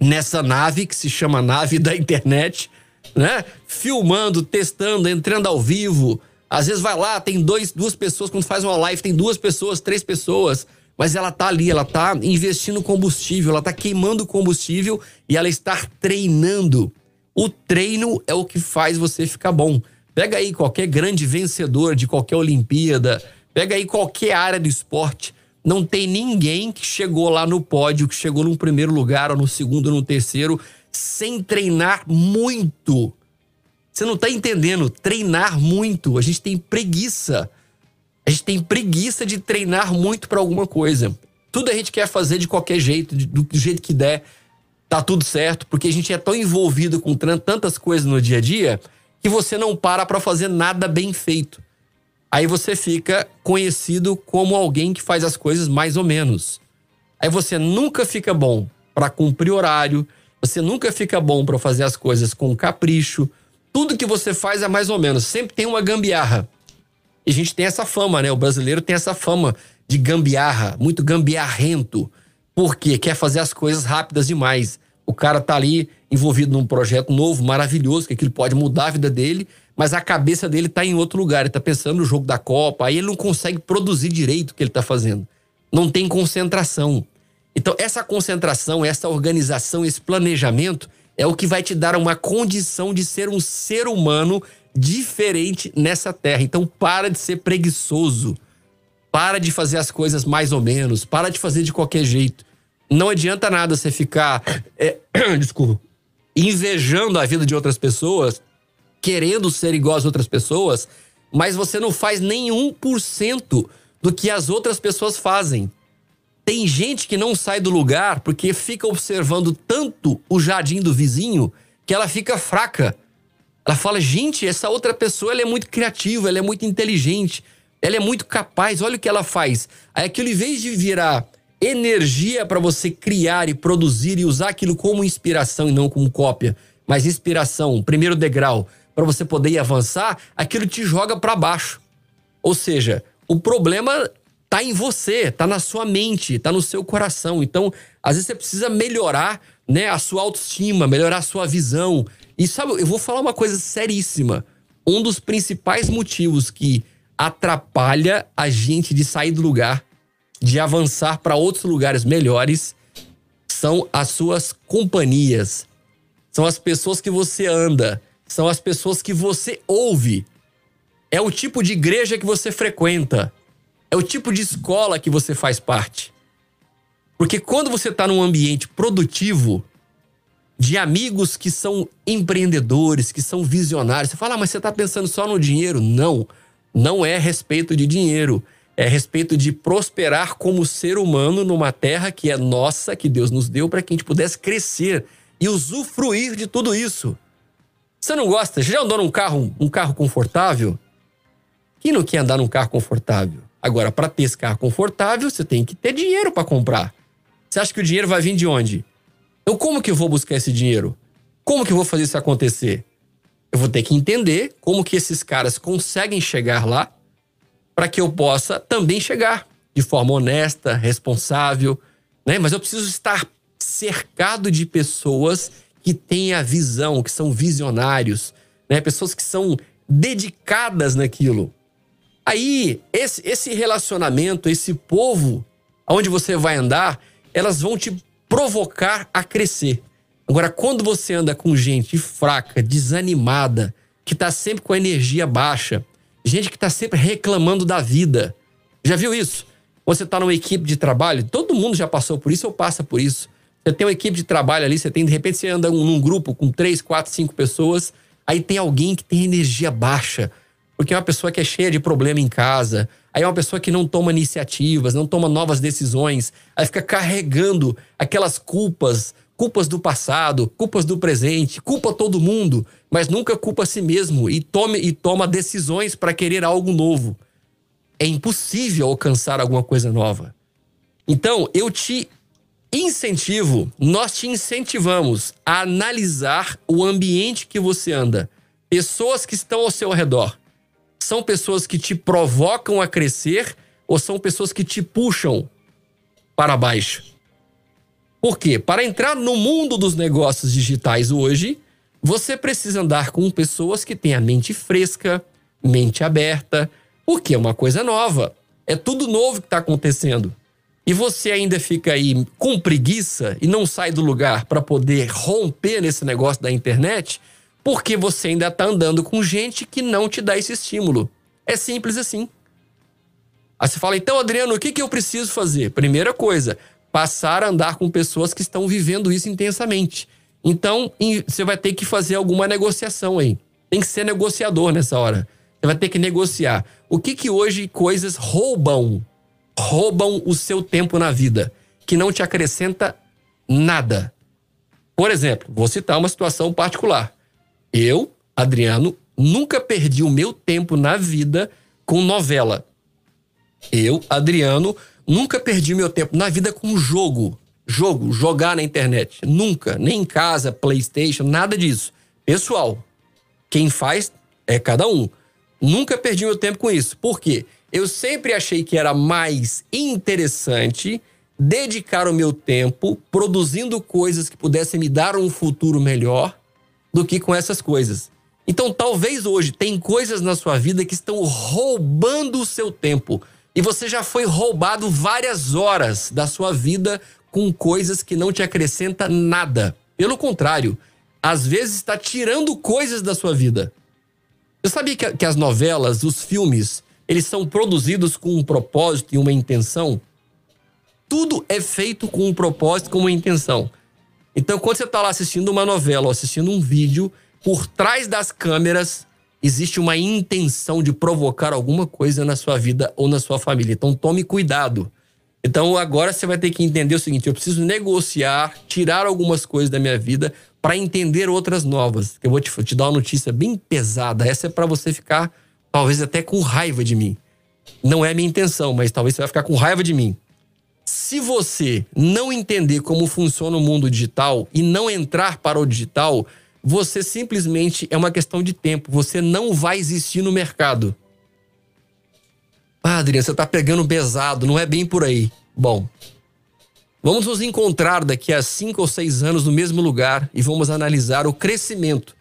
nessa nave que se chama nave da internet, né? Filmando, testando, entrando ao vivo. Às vezes vai lá, tem dois, duas pessoas, quando faz uma live, tem duas pessoas, três pessoas. Mas ela tá ali, ela tá investindo combustível, ela tá queimando combustível e ela está treinando. O treino é o que faz você ficar bom. Pega aí qualquer grande vencedor de qualquer Olimpíada, pega aí qualquer área do esporte. Não tem ninguém que chegou lá no pódio, que chegou no primeiro lugar, ou no segundo, ou no terceiro, sem treinar muito. Você não tá entendendo? Treinar muito. A gente tem preguiça. A gente tem preguiça de treinar muito para alguma coisa. Tudo a gente quer fazer de qualquer jeito, do jeito que der tá tudo certo, porque a gente é tão envolvido com tantas coisas no dia a dia que você não para para fazer nada bem feito. Aí você fica conhecido como alguém que faz as coisas mais ou menos. Aí você nunca fica bom para cumprir horário, você nunca fica bom para fazer as coisas com capricho. Tudo que você faz é mais ou menos, sempre tem uma gambiarra. E a gente tem essa fama, né? O brasileiro tem essa fama de gambiarra, muito gambiarrento. Porque quer fazer as coisas rápidas demais. O cara tá ali envolvido num projeto novo, maravilhoso, que aquilo pode mudar a vida dele, mas a cabeça dele tá em outro lugar, ele tá pensando no jogo da Copa, aí ele não consegue produzir direito o que ele tá fazendo. Não tem concentração. Então, essa concentração, essa organização, esse planejamento é o que vai te dar uma condição de ser um ser humano diferente nessa terra. Então, para de ser preguiçoso. Para de fazer as coisas mais ou menos. Para de fazer de qualquer jeito. Não adianta nada você ficar. É, (clears throat) desculpa. Invejando a vida de outras pessoas, querendo ser igual às outras pessoas, mas você não faz nenhum por cento do que as outras pessoas fazem. Tem gente que não sai do lugar porque fica observando tanto o jardim do vizinho que ela fica fraca. Ela fala: gente, essa outra pessoa ela é muito criativa, ela é muito inteligente, ela é muito capaz, olha o que ela faz. Aí aquilo, em vez de virar energia para você criar e produzir e usar aquilo como inspiração e não como cópia, mas inspiração, primeiro degrau, para você poder avançar, aquilo te joga para baixo. Ou seja, o problema tá em você, tá na sua mente, tá no seu coração. Então, às vezes você precisa melhorar, né, a sua autoestima, melhorar a sua visão. E sabe, eu vou falar uma coisa seríssima. Um dos principais motivos que atrapalha a gente de sair do lugar, de avançar para outros lugares melhores, são as suas companhias. São as pessoas que você anda, são as pessoas que você ouve. É o tipo de igreja que você frequenta é o tipo de escola que você faz parte. Porque quando você está num ambiente produtivo, de amigos que são empreendedores, que são visionários, você fala, ah, mas você está pensando só no dinheiro? Não, não é respeito de dinheiro. É respeito de prosperar como ser humano numa terra que é nossa, que Deus nos deu para que a gente pudesse crescer e usufruir de tudo isso. Você não gosta? Já andou num carro, um carro confortável? Quem não quer andar num carro confortável? Agora, para ter esse carro confortável, você tem que ter dinheiro para comprar. Você acha que o dinheiro vai vir de onde? Então, como que eu vou buscar esse dinheiro? Como que eu vou fazer isso acontecer? Eu vou ter que entender como que esses caras conseguem chegar lá para que eu possa também chegar de forma honesta, responsável, né? Mas eu preciso estar cercado de pessoas que têm a visão, que são visionários, né? Pessoas que são dedicadas naquilo. Aí, esse, esse relacionamento, esse povo onde você vai andar, elas vão te provocar a crescer. Agora, quando você anda com gente fraca, desanimada, que tá sempre com a energia baixa, gente que tá sempre reclamando da vida. Já viu isso? Você tá numa equipe de trabalho, todo mundo já passou por isso ou passa por isso. Você tem uma equipe de trabalho ali, você tem, de repente, você anda num grupo com três, quatro, cinco pessoas, aí tem alguém que tem energia baixa porque é uma pessoa que é cheia de problema em casa, aí é uma pessoa que não toma iniciativas, não toma novas decisões, aí fica carregando aquelas culpas, culpas do passado, culpas do presente, culpa todo mundo, mas nunca culpa a si mesmo e tome e toma decisões para querer algo novo. É impossível alcançar alguma coisa nova. Então, eu te incentivo, nós te incentivamos a analisar o ambiente que você anda, pessoas que estão ao seu redor são pessoas que te provocam a crescer ou são pessoas que te puxam para baixo? Por quê? Para entrar no mundo dos negócios digitais hoje, você precisa andar com pessoas que têm a mente fresca, mente aberta, porque é uma coisa nova. É tudo novo que está acontecendo. E você ainda fica aí com preguiça e não sai do lugar para poder romper nesse negócio da internet, porque você ainda está andando com gente que não te dá esse estímulo. É simples assim. Aí você fala, então, Adriano, o que, que eu preciso fazer? Primeira coisa, passar a andar com pessoas que estão vivendo isso intensamente. Então, você vai ter que fazer alguma negociação aí. Tem que ser negociador nessa hora. Você vai ter que negociar. O que que hoje coisas roubam? Roubam o seu tempo na vida, que não te acrescenta nada. Por exemplo, vou citar uma situação particular. Eu, Adriano, nunca perdi o meu tempo na vida com novela. Eu, Adriano, nunca perdi meu tempo na vida com jogo. Jogo, jogar na internet. Nunca. Nem em casa, PlayStation, nada disso. Pessoal, quem faz é cada um. Nunca perdi meu tempo com isso. Por quê? Eu sempre achei que era mais interessante dedicar o meu tempo produzindo coisas que pudessem me dar um futuro melhor do que com essas coisas. Então, talvez hoje tem coisas na sua vida que estão roubando o seu tempo. E você já foi roubado várias horas da sua vida com coisas que não te acrescenta nada. Pelo contrário, às vezes está tirando coisas da sua vida. Você sabia que, que as novelas, os filmes, eles são produzidos com um propósito e uma intenção? Tudo é feito com um propósito, com uma intenção. Então, quando você está lá assistindo uma novela ou assistindo um vídeo, por trás das câmeras existe uma intenção de provocar alguma coisa na sua vida ou na sua família. Então tome cuidado. Então agora você vai ter que entender o seguinte: eu preciso negociar, tirar algumas coisas da minha vida para entender outras novas. Eu vou te, te dar uma notícia bem pesada. Essa é para você ficar talvez até com raiva de mim. Não é minha intenção, mas talvez você vai ficar com raiva de mim. Se você não entender como funciona o mundo digital e não entrar para o digital, você simplesmente é uma questão de tempo. Você não vai existir no mercado. Ah, Adriano, você tá pegando pesado, não é bem por aí. Bom, vamos nos encontrar daqui a cinco ou seis anos no mesmo lugar e vamos analisar o crescimento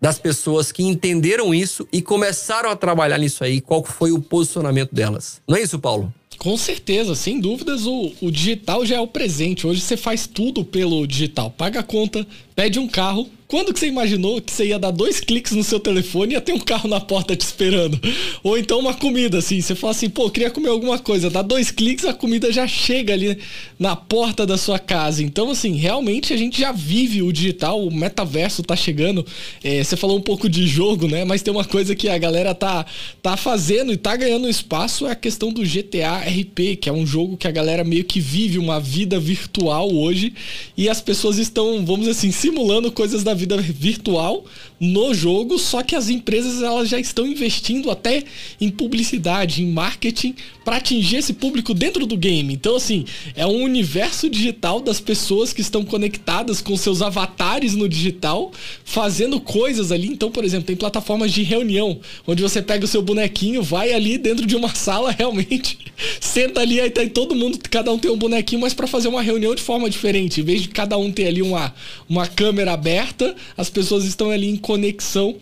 das pessoas que entenderam isso e começaram a trabalhar nisso aí, qual foi o posicionamento delas. Não é isso, Paulo? Com certeza, sem dúvidas, o, o digital já é o presente. Hoje você faz tudo pelo digital. Paga a conta, pede um carro, quando que você imaginou que você ia dar dois cliques no seu telefone e ia ter um carro na porta te esperando? Ou então uma comida, assim, você fala assim, pô, queria comer alguma coisa, dá dois cliques, a comida já chega ali na porta da sua casa. Então, assim, realmente a gente já vive o digital, o metaverso tá chegando. É, você falou um pouco de jogo, né? Mas tem uma coisa que a galera tá, tá fazendo e tá ganhando espaço, é a questão do GTA RP, que é um jogo que a galera meio que vive uma vida virtual hoje e as pessoas estão, vamos assim, simulando coisas da vida virtual no jogo, só que as empresas elas já estão investindo até em publicidade, em marketing para atingir esse público dentro do game. Então assim, é um universo digital das pessoas que estão conectadas com seus avatares no digital, fazendo coisas ali. Então, por exemplo, tem plataformas de reunião, onde você pega o seu bonequinho, vai ali dentro de uma sala (laughs) realmente, senta ali aí tá todo mundo, cada um tem um bonequinho, mas para fazer uma reunião de forma diferente, em vez de cada um ter ali uma uma câmera aberta, as pessoas estão ali em conexão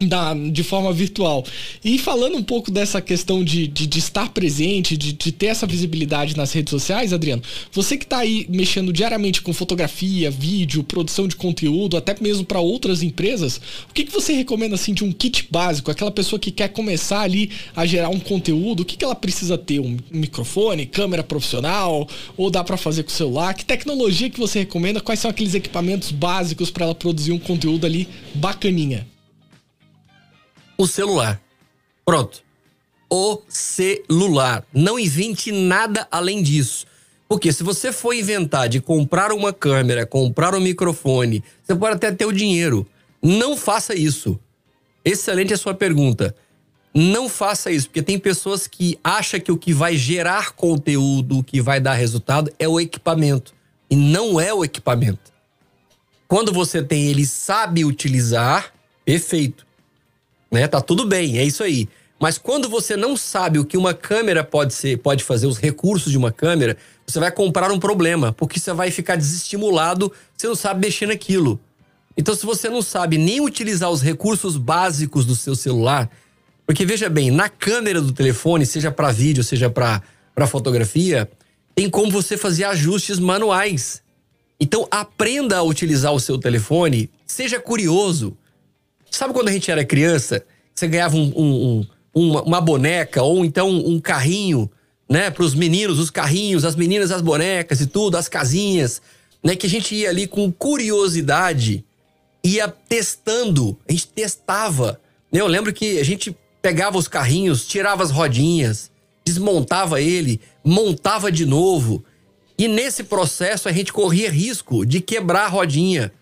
da, de forma virtual. E falando um pouco dessa questão de, de, de estar presente, de, de, ter essa visibilidade nas redes sociais, Adriano, você que está aí mexendo diariamente com fotografia, vídeo, produção de conteúdo, até mesmo para outras empresas, o que, que você recomenda assim de um kit básico? Aquela pessoa que quer começar ali a gerar um conteúdo, o que, que ela precisa ter? Um microfone, câmera profissional, ou dá para fazer com o celular? Que tecnologia que você recomenda? Quais são aqueles equipamentos básicos para ela produzir um conteúdo ali bacaninha? O celular. Pronto. O celular. Não invente nada além disso. Porque se você for inventar de comprar uma câmera, comprar um microfone, você pode até ter o dinheiro. Não faça isso. Excelente a sua pergunta. Não faça isso, porque tem pessoas que acham que o que vai gerar conteúdo, o que vai dar resultado, é o equipamento. E não é o equipamento. Quando você tem ele sabe utilizar, perfeito né? Tá tudo bem, é isso aí. Mas quando você não sabe o que uma câmera pode ser, pode fazer, os recursos de uma câmera, você vai comprar um problema, porque você vai ficar desestimulado, você não sabe mexer naquilo. Então, se você não sabe nem utilizar os recursos básicos do seu celular, porque veja bem, na câmera do telefone, seja para vídeo, seja para fotografia, tem como você fazer ajustes manuais. Então, aprenda a utilizar o seu telefone, seja curioso. Sabe quando a gente era criança, você ganhava um, um, um, uma boneca ou então um carrinho, né? Para os meninos, os carrinhos, as meninas, as bonecas e tudo, as casinhas, né? Que a gente ia ali com curiosidade, ia testando, a gente testava. Né? Eu lembro que a gente pegava os carrinhos, tirava as rodinhas, desmontava ele, montava de novo. E nesse processo a gente corria risco de quebrar a rodinha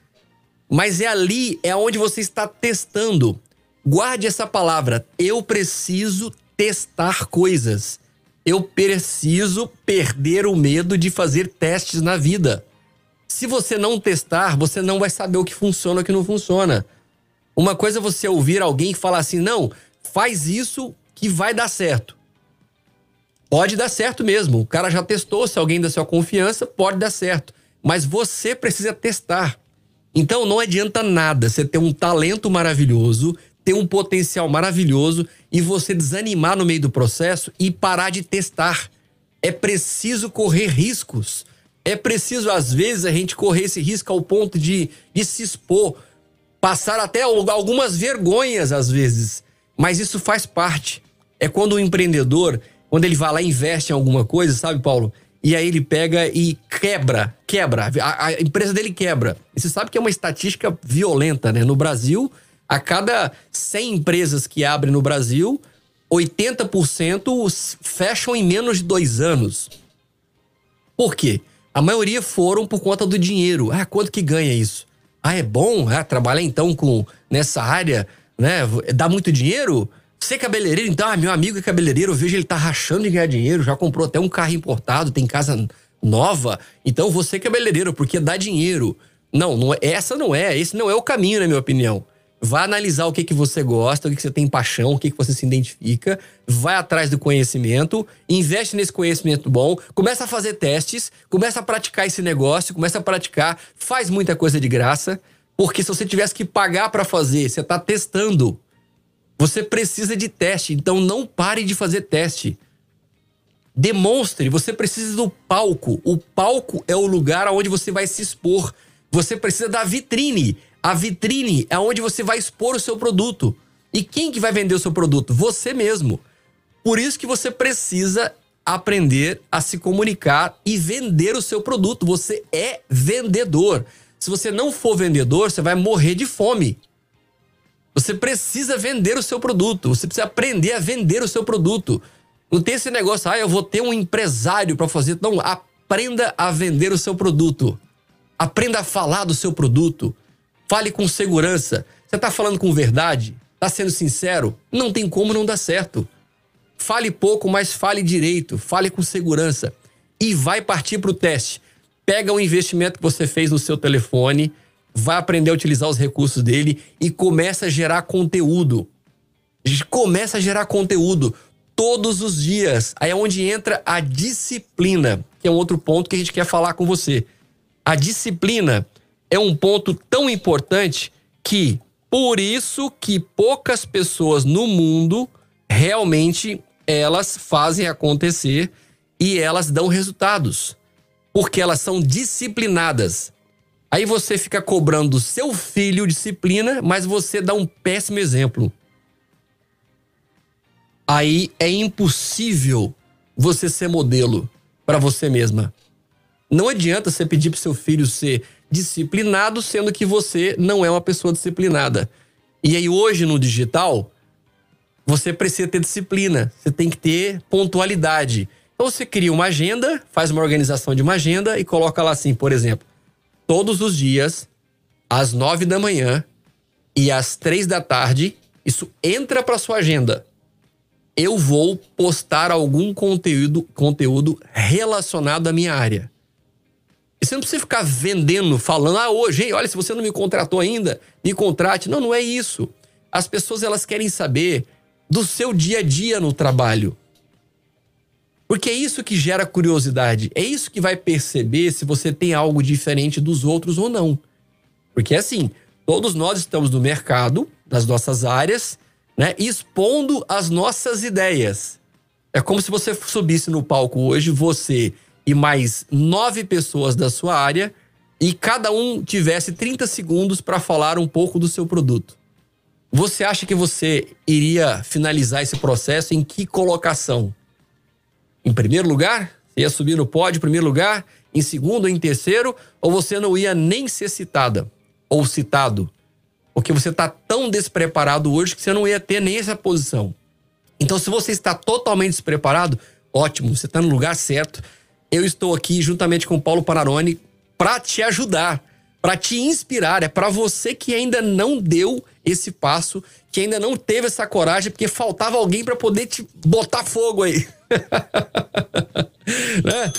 mas é ali, é onde você está testando. Guarde essa palavra. Eu preciso testar coisas. Eu preciso perder o medo de fazer testes na vida. Se você não testar, você não vai saber o que funciona e o que não funciona. Uma coisa é você ouvir alguém falar assim: não, faz isso que vai dar certo. Pode dar certo mesmo. O cara já testou, se alguém da sua confiança, pode dar certo. Mas você precisa testar. Então não adianta nada você ter um talento maravilhoso, ter um potencial maravilhoso e você desanimar no meio do processo e parar de testar. É preciso correr riscos. É preciso, às vezes, a gente correr esse risco ao ponto de, de se expor, passar até algumas vergonhas, às vezes. Mas isso faz parte. É quando o empreendedor, quando ele vai lá e investe em alguma coisa, sabe, Paulo? E aí ele pega e quebra, quebra. A, a empresa dele quebra. E você sabe que é uma estatística violenta, né? No Brasil, a cada 100 empresas que abrem no Brasil, 80% fecham em menos de dois anos. Por quê? A maioria foram por conta do dinheiro. Ah, quanto que ganha isso? Ah, é bom? Ah, trabalhar então com nessa área, né? Dá muito dinheiro? Você é cabeleireiro, então, ah, meu amigo é cabeleireiro, eu vejo ele tá rachando de ganhar dinheiro, já comprou até um carro importado, tem casa nova. Então você é cabeleireiro, porque dá dinheiro. Não, não é, essa não é, esse não é o caminho, na minha opinião. Vai analisar o que, que você gosta, o que, que você tem paixão, o que, que você se identifica, vai atrás do conhecimento, investe nesse conhecimento bom, começa a fazer testes, começa a praticar esse negócio, começa a praticar, faz muita coisa de graça, porque se você tivesse que pagar para fazer, você está testando. Você precisa de teste, então não pare de fazer teste. Demonstre, você precisa do palco. O palco é o lugar onde você vai se expor. Você precisa da vitrine. A vitrine é onde você vai expor o seu produto. E quem que vai vender o seu produto? Você mesmo. Por isso que você precisa aprender a se comunicar e vender o seu produto. Você é vendedor. Se você não for vendedor, você vai morrer de fome. Você precisa vender o seu produto. Você precisa aprender a vender o seu produto. Não tem esse negócio, ah, eu vou ter um empresário para fazer. Não, aprenda a vender o seu produto. Aprenda a falar do seu produto. Fale com segurança. Você está falando com verdade? Está sendo sincero? Não tem como não dar certo. Fale pouco, mas fale direito. Fale com segurança. E vai partir para o teste. Pega o investimento que você fez no seu telefone, vai aprender a utilizar os recursos dele e começa a gerar conteúdo. Começa a gerar conteúdo todos os dias. Aí é onde entra a disciplina, que é um outro ponto que a gente quer falar com você. A disciplina é um ponto tão importante que por isso que poucas pessoas no mundo realmente elas fazem acontecer e elas dão resultados, porque elas são disciplinadas. Aí você fica cobrando do seu filho disciplina, mas você dá um péssimo exemplo. Aí é impossível você ser modelo para você mesma. Não adianta você pedir para seu filho ser disciplinado, sendo que você não é uma pessoa disciplinada. E aí, hoje no digital, você precisa ter disciplina, você tem que ter pontualidade. Então, você cria uma agenda, faz uma organização de uma agenda e coloca lá assim, por exemplo, todos os dias, às nove da manhã e às três da tarde, isso entra para sua agenda. Eu vou postar algum conteúdo, conteúdo relacionado à minha área. E você não precisa ficar vendendo, falando, ah, hoje, hein, olha, se você não me contratou ainda, me contrate. Não, não é isso. As pessoas elas querem saber do seu dia a dia no trabalho. Porque é isso que gera curiosidade. É isso que vai perceber se você tem algo diferente dos outros ou não. Porque assim, todos nós estamos no mercado, nas nossas áreas, né, expondo as nossas ideias. É como se você subisse no palco hoje, você e mais nove pessoas da sua área e cada um tivesse 30 segundos para falar um pouco do seu produto. Você acha que você iria finalizar esse processo em que colocação? Em primeiro lugar? Você ia subir no pódio em primeiro lugar? Em segundo em terceiro? Ou você não ia nem ser citada ou citado? Porque você está tão despreparado hoje que você não ia ter nem essa posição. Então, se você está totalmente despreparado, ótimo, você está no lugar certo eu estou aqui juntamente com o Paulo Panarone para te ajudar, para te inspirar. É para você que ainda não deu esse passo, que ainda não teve essa coragem, porque faltava alguém para poder te botar fogo aí. (laughs) né?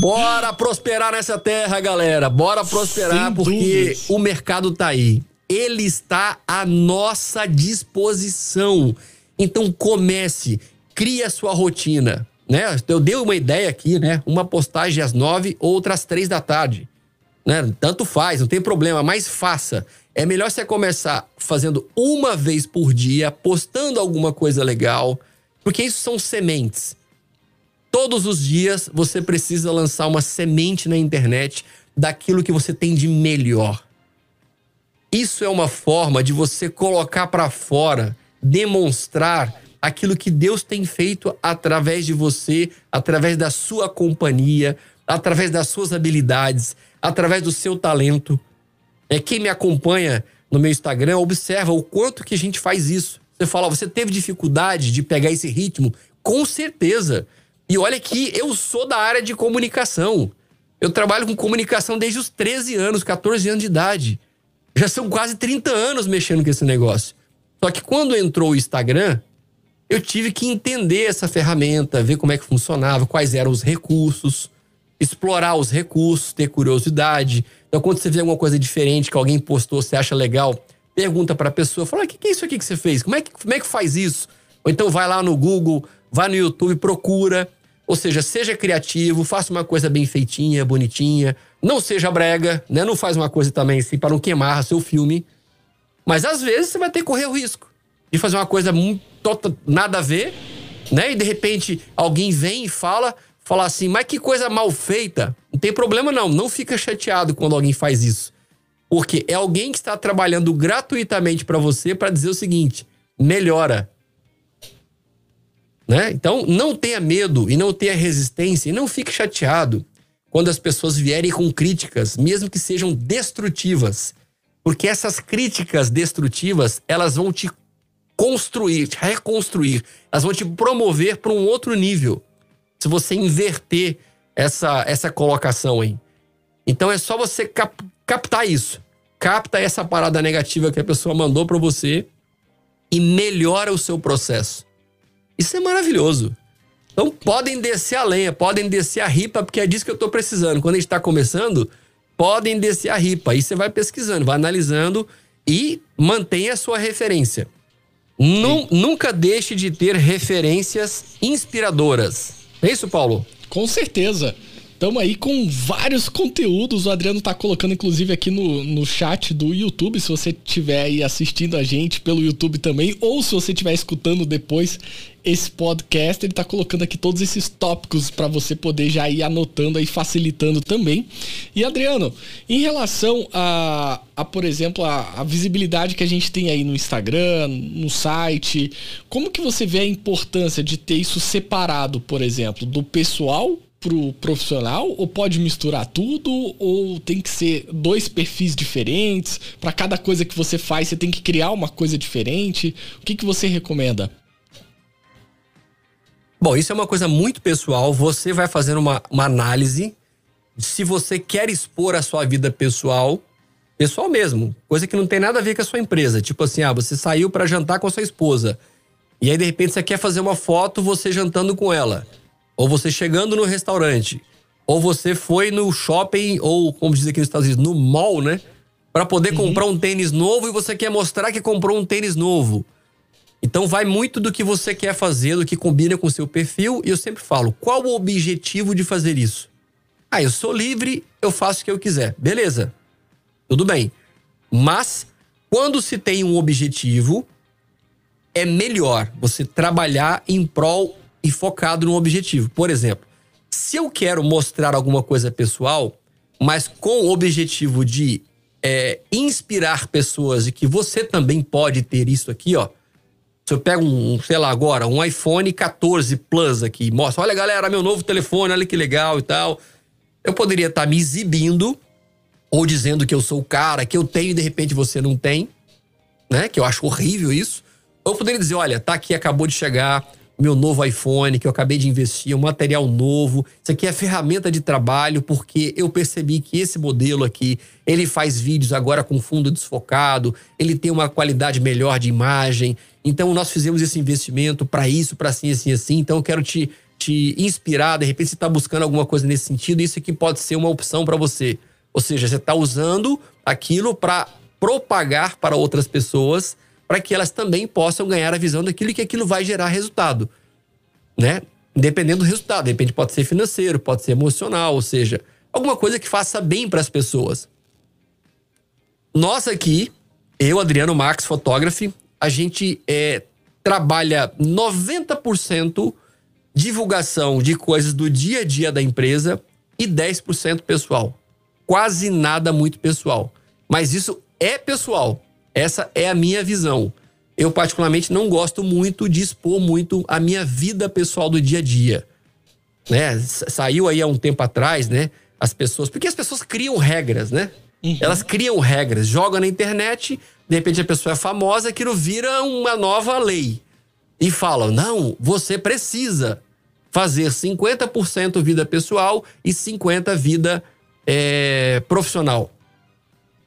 Bora prosperar nessa terra, galera. Bora prosperar Sem porque dúvidas. o mercado tá aí. Ele está à nossa disposição. Então comece, crie a sua rotina né? Eu dei uma ideia aqui, né? Uma postagem às nove, outra às três da tarde. Né? Tanto faz, não tem problema, mas faça. É melhor você começar fazendo uma vez por dia, postando alguma coisa legal, porque isso são sementes. Todos os dias você precisa lançar uma semente na internet daquilo que você tem de melhor. Isso é uma forma de você colocar para fora, demonstrar aquilo que Deus tem feito através de você, através da sua companhia, através das suas habilidades, através do seu talento. É quem me acompanha no meu Instagram observa o quanto que a gente faz isso. Você fala, você teve dificuldade de pegar esse ritmo? Com certeza. E olha que eu sou da área de comunicação. Eu trabalho com comunicação desde os 13 anos, 14 anos de idade. Já são quase 30 anos mexendo com esse negócio. Só que quando entrou o Instagram, eu tive que entender essa ferramenta, ver como é que funcionava, quais eram os recursos explorar os recursos, ter curiosidade. Então, quando você vê alguma coisa diferente que alguém postou, você acha legal, pergunta para a pessoa, fala: o que, que é isso aqui que você fez? Como é que, como é que faz isso? Ou então vai lá no Google, vai no YouTube, procura. Ou seja, seja criativo, faça uma coisa bem feitinha, bonitinha. Não seja brega, né? Não faz uma coisa também assim para não queimar seu filme. Mas às vezes você vai ter que correr o risco de fazer uma coisa muito nada a ver, né? E de repente alguém vem e fala: falar assim, mas que coisa mal feita. Não tem problema não, não fica chateado quando alguém faz isso. Porque é alguém que está trabalhando gratuitamente para você para dizer o seguinte: melhora. Né? Então, não tenha medo e não tenha resistência e não fique chateado quando as pessoas vierem com críticas, mesmo que sejam destrutivas. Porque essas críticas destrutivas, elas vão te construir, te reconstruir, elas vão te promover para um outro nível se você inverter essa, essa colocação aí. Então é só você cap, captar isso. Capta essa parada negativa que a pessoa mandou para você e melhora o seu processo. Isso é maravilhoso. Então podem descer a lenha, podem descer a ripa, porque é disso que eu estou precisando. Quando a gente está começando, podem descer a ripa. Aí você vai pesquisando, vai analisando e mantenha a sua referência. Nunca deixe de ter referências inspiradoras. É isso, Paulo? Com certeza. Estamos aí com vários conteúdos. O Adriano está colocando, inclusive, aqui no, no chat do YouTube. Se você estiver aí assistindo a gente pelo YouTube também, ou se você estiver escutando depois esse podcast, ele está colocando aqui todos esses tópicos para você poder já ir anotando aí, facilitando também. E Adriano, em relação a, a por exemplo, a, a visibilidade que a gente tem aí no Instagram, no site, como que você vê a importância de ter isso separado, por exemplo, do pessoal pro profissional ou pode misturar tudo? Ou tem que ser dois perfis diferentes? Para cada coisa que você faz você tem que criar uma coisa diferente? O que, que você recomenda? Bom isso é uma coisa muito pessoal. Você vai fazer uma, uma análise se você quer expor a sua vida pessoal pessoal mesmo coisa que não tem nada a ver com a sua empresa. Tipo assim ah você saiu para jantar com a sua esposa. E aí de repente você quer fazer uma foto você jantando com ela ou você chegando no restaurante, ou você foi no shopping, ou como diz aqui nos Estados Unidos, no mall, né? Para poder uhum. comprar um tênis novo e você quer mostrar que comprou um tênis novo. Então vai muito do que você quer fazer, do que combina com o seu perfil. E eu sempre falo, qual o objetivo de fazer isso? Ah, eu sou livre, eu faço o que eu quiser. Beleza. Tudo bem. Mas quando se tem um objetivo, é melhor você trabalhar em prol e focado no objetivo. Por exemplo, se eu quero mostrar alguma coisa pessoal, mas com o objetivo de é, inspirar pessoas e que você também pode ter isso aqui, ó. Se eu pego um, sei lá, agora, um iPhone 14 Plus aqui, mostra, olha galera, meu novo telefone, olha que legal e tal. Eu poderia estar tá me exibindo ou dizendo que eu sou o cara, que eu tenho e de repente você não tem, né? Que eu acho horrível isso. Ou eu poderia dizer, olha, tá aqui, acabou de chegar, meu novo iPhone que eu acabei de investir, um material novo. Isso aqui é ferramenta de trabalho porque eu percebi que esse modelo aqui, ele faz vídeos agora com fundo desfocado, ele tem uma qualidade melhor de imagem. Então nós fizemos esse investimento para isso, para assim, assim, assim. Então eu quero te, te inspirar, de repente você está buscando alguma coisa nesse sentido, isso aqui pode ser uma opção para você. Ou seja, você está usando aquilo para propagar para outras pessoas para que elas também possam ganhar a visão daquilo que aquilo vai gerar resultado, né? Dependendo do resultado, de repente pode ser financeiro, pode ser emocional, ou seja, alguma coisa que faça bem para as pessoas. Nós aqui, eu, Adriano Max Photography, a gente é, trabalha 90% divulgação de coisas do dia a dia da empresa e 10% pessoal. Quase nada muito pessoal. Mas isso é pessoal. Essa é a minha visão. Eu, particularmente, não gosto muito de expor muito a minha vida pessoal do dia a dia. Né? Saiu aí há um tempo atrás, né? As pessoas. Porque as pessoas criam regras, né? Uhum. Elas criam regras, jogam na internet, de repente a pessoa é famosa, aquilo vira uma nova lei. E falam: não, você precisa fazer 50% vida pessoal e 50% vida é, profissional.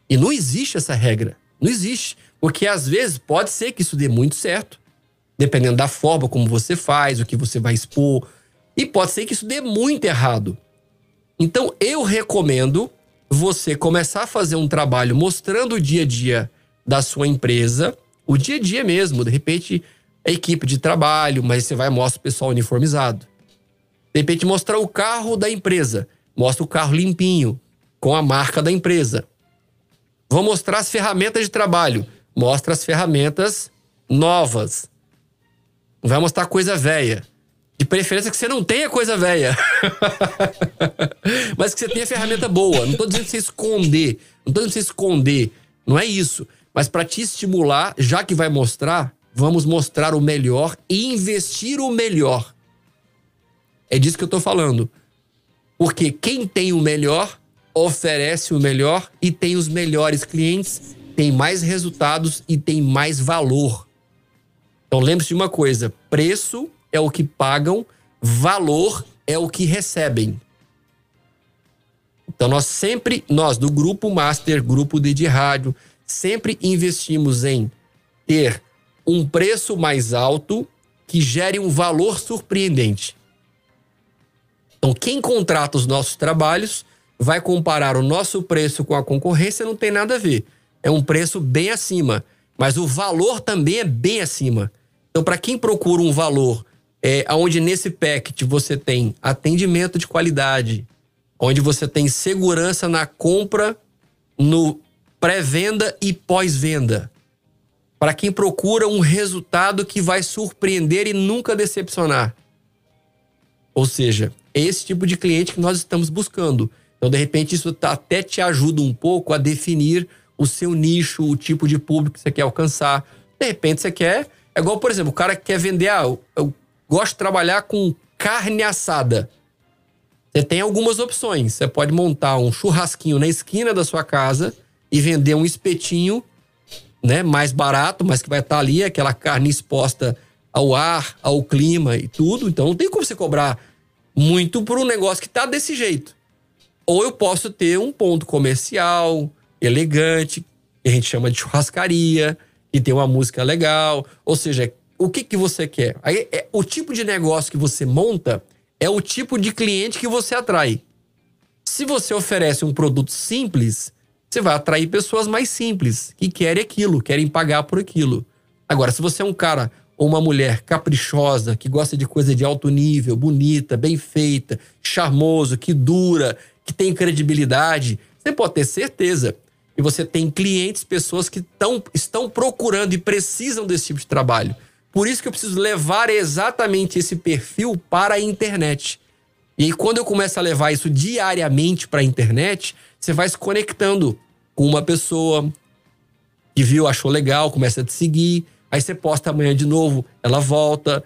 E não existe essa regra. Não existe. Porque às vezes pode ser que isso dê muito certo, dependendo da forma como você faz, o que você vai expor. E pode ser que isso dê muito errado. Então eu recomendo você começar a fazer um trabalho mostrando o dia a dia da sua empresa, o dia a dia mesmo, de repente a equipe de trabalho, mas você vai mostrar o pessoal uniformizado. De repente, mostrar o carro da empresa. Mostra o carro limpinho, com a marca da empresa. Vou mostrar as ferramentas de trabalho. Mostra as ferramentas novas. Não vai mostrar coisa velha. De preferência que você não tenha coisa velha. (laughs) Mas que você tenha ferramenta boa. Não estou dizendo que você esconder. Não estou dizendo que você esconder. Não é isso. Mas para te estimular, já que vai mostrar, vamos mostrar o melhor e investir o melhor. É disso que eu estou falando. Porque quem tem o melhor oferece o melhor e tem os melhores clientes, tem mais resultados e tem mais valor. Então lembre-se de uma coisa: preço é o que pagam, valor é o que recebem. Então nós sempre, nós do grupo Master, grupo de, de rádio, sempre investimos em ter um preço mais alto que gere um valor surpreendente. Então, quem contrata os nossos trabalhos vai comparar o nosso preço com a concorrência, não tem nada a ver. É um preço bem acima, mas o valor também é bem acima. Então, para quem procura um valor é, onde nesse packet você tem atendimento de qualidade, onde você tem segurança na compra, no pré-venda e pós-venda. Para quem procura um resultado que vai surpreender e nunca decepcionar. Ou seja, é esse tipo de cliente que nós estamos buscando. Então, de repente, isso tá, até te ajuda um pouco a definir o seu nicho, o tipo de público que você quer alcançar. De repente, você quer. É igual, por exemplo, o cara que quer vender. Ah, eu, eu gosto de trabalhar com carne assada. Você tem algumas opções. Você pode montar um churrasquinho na esquina da sua casa e vender um espetinho, né, mais barato, mas que vai estar ali aquela carne exposta ao ar, ao clima e tudo. Então não tem como você cobrar muito por um negócio que tá desse jeito. Ou eu posso ter um ponto comercial, elegante, que a gente chama de churrascaria, que tem uma música legal. Ou seja, o que, que você quer? Aí, é, o tipo de negócio que você monta é o tipo de cliente que você atrai. Se você oferece um produto simples, você vai atrair pessoas mais simples, que querem aquilo, querem pagar por aquilo. Agora, se você é um cara ou uma mulher caprichosa, que gosta de coisa de alto nível, bonita, bem feita, charmoso, que dura, que tem credibilidade, você pode ter certeza que você tem clientes, pessoas que tão, estão procurando e precisam desse tipo de trabalho. Por isso que eu preciso levar exatamente esse perfil para a internet. E aí, quando eu começo a levar isso diariamente para a internet, você vai se conectando com uma pessoa que viu, achou legal, começa a te seguir Aí você posta amanhã de novo, ela volta.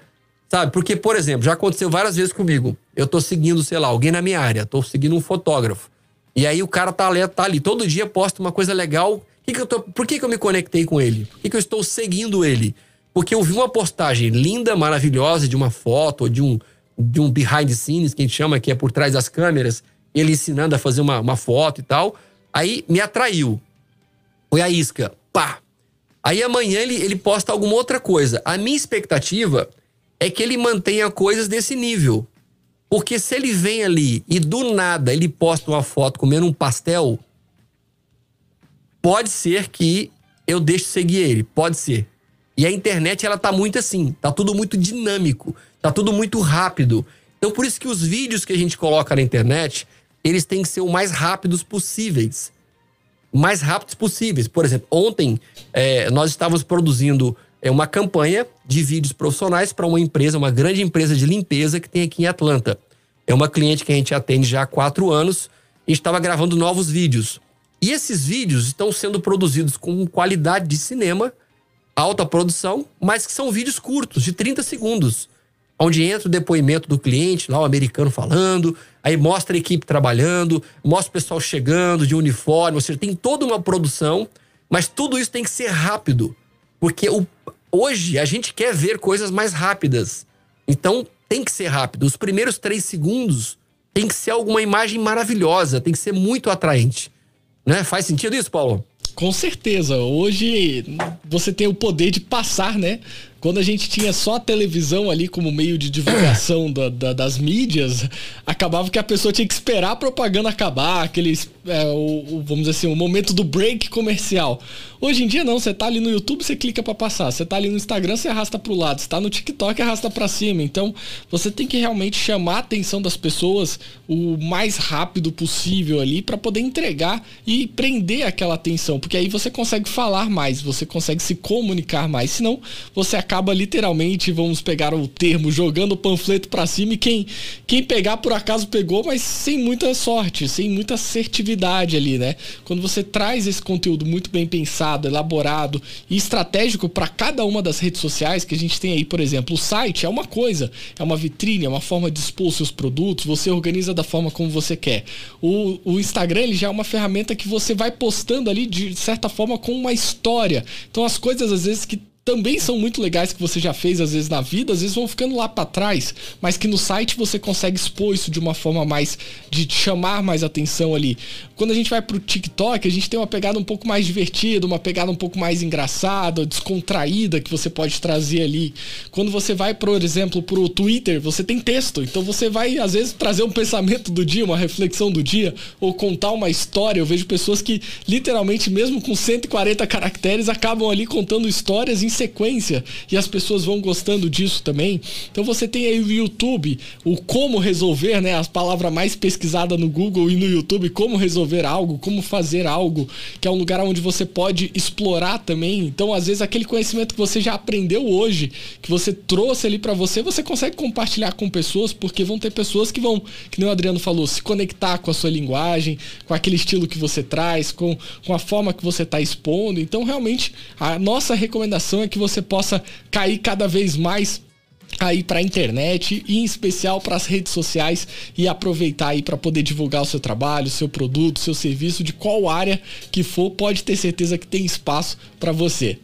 Sabe? Porque, por exemplo, já aconteceu várias vezes comigo. Eu tô seguindo, sei lá, alguém na minha área, tô seguindo um fotógrafo. E aí o cara tá ali, tá ali todo dia posta uma coisa legal. Que que eu tô, por que, que eu me conectei com ele? Por que, que eu estou seguindo ele? Porque eu vi uma postagem linda, maravilhosa de uma foto, de um, de um behind the scenes, que a gente chama, que é por trás das câmeras, ele ensinando a fazer uma, uma foto e tal. Aí me atraiu. Foi a isca. Pá! Aí amanhã ele, ele posta alguma outra coisa. A minha expectativa é que ele mantenha coisas desse nível. Porque se ele vem ali e do nada ele posta uma foto comendo um pastel, pode ser que eu deixe seguir ele, pode ser. E a internet ela tá muito assim, tá tudo muito dinâmico, tá tudo muito rápido. Então por isso que os vídeos que a gente coloca na internet, eles têm que ser o mais rápidos possíveis. Mais rápidos possíveis. Por exemplo, ontem é, nós estávamos produzindo é, uma campanha de vídeos profissionais para uma empresa, uma grande empresa de limpeza que tem aqui em Atlanta. É uma cliente que a gente atende já há quatro anos e estava gravando novos vídeos. E esses vídeos estão sendo produzidos com qualidade de cinema, alta produção, mas que são vídeos curtos, de 30 segundos onde entra o depoimento do cliente, lá o americano falando, aí mostra a equipe trabalhando, mostra o pessoal chegando de uniforme, ou seja, tem toda uma produção, mas tudo isso tem que ser rápido, porque o, hoje a gente quer ver coisas mais rápidas. Então tem que ser rápido. Os primeiros três segundos tem que ser alguma imagem maravilhosa, tem que ser muito atraente. Né? Faz sentido isso, Paulo? Com certeza. Hoje você tem o poder de passar, né? Quando a gente tinha só a televisão ali como meio de divulgação da, da, das mídias, acabava que a pessoa tinha que esperar a propaganda acabar, aqueles, é, o, o, vamos dizer assim, o momento do break comercial. Hoje em dia não, você tá ali no YouTube, você clica para passar. Você tá ali no Instagram, você arrasta pro lado. Você tá no TikTok, arrasta para cima. Então, você tem que realmente chamar a atenção das pessoas o mais rápido possível ali para poder entregar e prender aquela atenção, porque aí você consegue falar mais, você consegue se comunicar mais. Senão, você acaba literalmente, vamos pegar o termo, jogando o panfleto para cima e quem quem pegar por acaso pegou, mas sem muita sorte, sem muita assertividade ali, né? Quando você traz esse conteúdo muito bem pensado, elaborado e estratégico para cada uma das redes sociais que a gente tem aí, por exemplo, o site é uma coisa, é uma vitrine, é uma forma de expor seus produtos, você organiza da forma como você quer. O, o Instagram ele já é uma ferramenta que você vai postando ali de certa forma com uma história. Então as coisas às vezes que também são muito legais que você já fez às vezes na vida, às vezes vão ficando lá para trás, mas que no site você consegue expor isso de uma forma mais de chamar mais atenção ali. Quando a gente vai pro TikTok, a gente tem uma pegada um pouco mais divertida, uma pegada um pouco mais engraçada, descontraída que você pode trazer ali. Quando você vai, por exemplo, pro Twitter, você tem texto, então você vai às vezes trazer um pensamento do dia, uma reflexão do dia ou contar uma história. Eu vejo pessoas que literalmente mesmo com 140 caracteres acabam ali contando histórias em sequência e as pessoas vão gostando disso também. Então você tem aí o YouTube, o como resolver, né? As palavras mais pesquisadas no Google e no YouTube, como resolver algo, como fazer algo, que é um lugar onde você pode explorar também. Então, às vezes, aquele conhecimento que você já aprendeu hoje, que você trouxe ali para você, você consegue compartilhar com pessoas, porque vão ter pessoas que vão, que nem o Adriano falou, se conectar com a sua linguagem, com aquele estilo que você traz, com, com a forma que você está expondo. Então, realmente, a nossa recomendação é que você possa cair cada vez mais aí para a internet e em especial para as redes sociais e aproveitar aí para poder divulgar o seu trabalho, seu produto, seu serviço de qual área que for, pode ter certeza que tem espaço para você.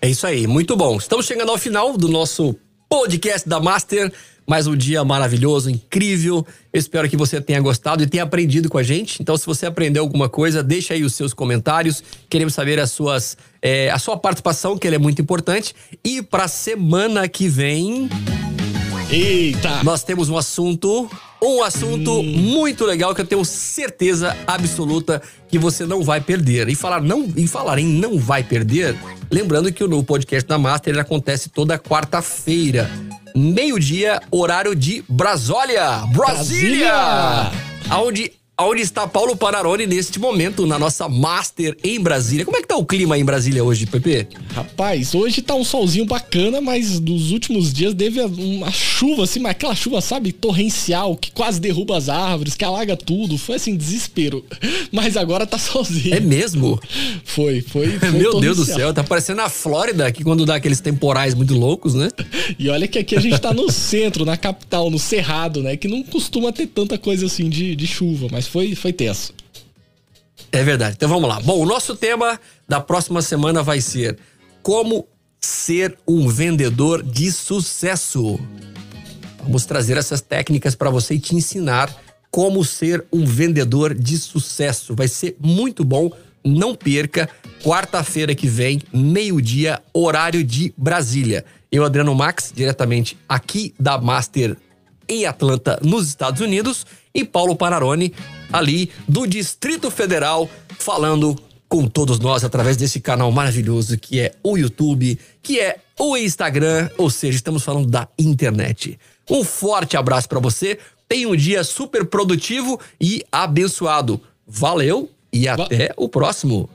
É isso aí, muito bom. Estamos chegando ao final do nosso podcast da Master mais um dia maravilhoso, incrível. Eu espero que você tenha gostado e tenha aprendido com a gente. Então, se você aprendeu alguma coisa, deixa aí os seus comentários. Queremos saber as suas, é, a sua participação, que ela é muito importante. E para semana que vem. Eita! Nós temos um assunto, um assunto hum. muito legal que eu tenho certeza absoluta que você não vai perder. E falar não, e falar em não vai perder, lembrando que o novo podcast da Master acontece toda quarta-feira meio-dia, horário de Brasólia, Brasília! Brasília! Onde Onde está Paulo Panarone neste momento, na nossa Master em Brasília. Como é que tá o clima em Brasília hoje, Pepe? Rapaz, hoje tá um solzinho bacana, mas nos últimos dias teve uma chuva, assim, mas aquela chuva, sabe, torrencial, que quase derruba as árvores, que alaga tudo. Foi assim, desespero. (laughs) Mas agora tá solzinho. É mesmo? Foi, foi. (laughs) foi Meu Deus do céu, tá parecendo a Flórida, aqui quando dá aqueles temporais muito loucos, né? (laughs) E olha que aqui a gente tá no centro, na capital, no Cerrado, né? Que não costuma ter tanta coisa assim de, de chuva, mas foi, foi tenso. É verdade. Então vamos lá. Bom, o nosso tema da próxima semana vai ser como ser um vendedor de sucesso. Vamos trazer essas técnicas para você e te ensinar como ser um vendedor de sucesso. Vai ser muito bom. Não perca. Quarta-feira que vem, meio-dia, horário de Brasília. Eu, Adriano Max, diretamente aqui da Master em Atlanta, nos Estados Unidos, e Paulo Panarone, ali do Distrito Federal, falando com todos nós através desse canal maravilhoso que é o YouTube, que é o Instagram, ou seja, estamos falando da internet. Um forte abraço para você. Tenha um dia super produtivo e abençoado. Valeu e até o próximo.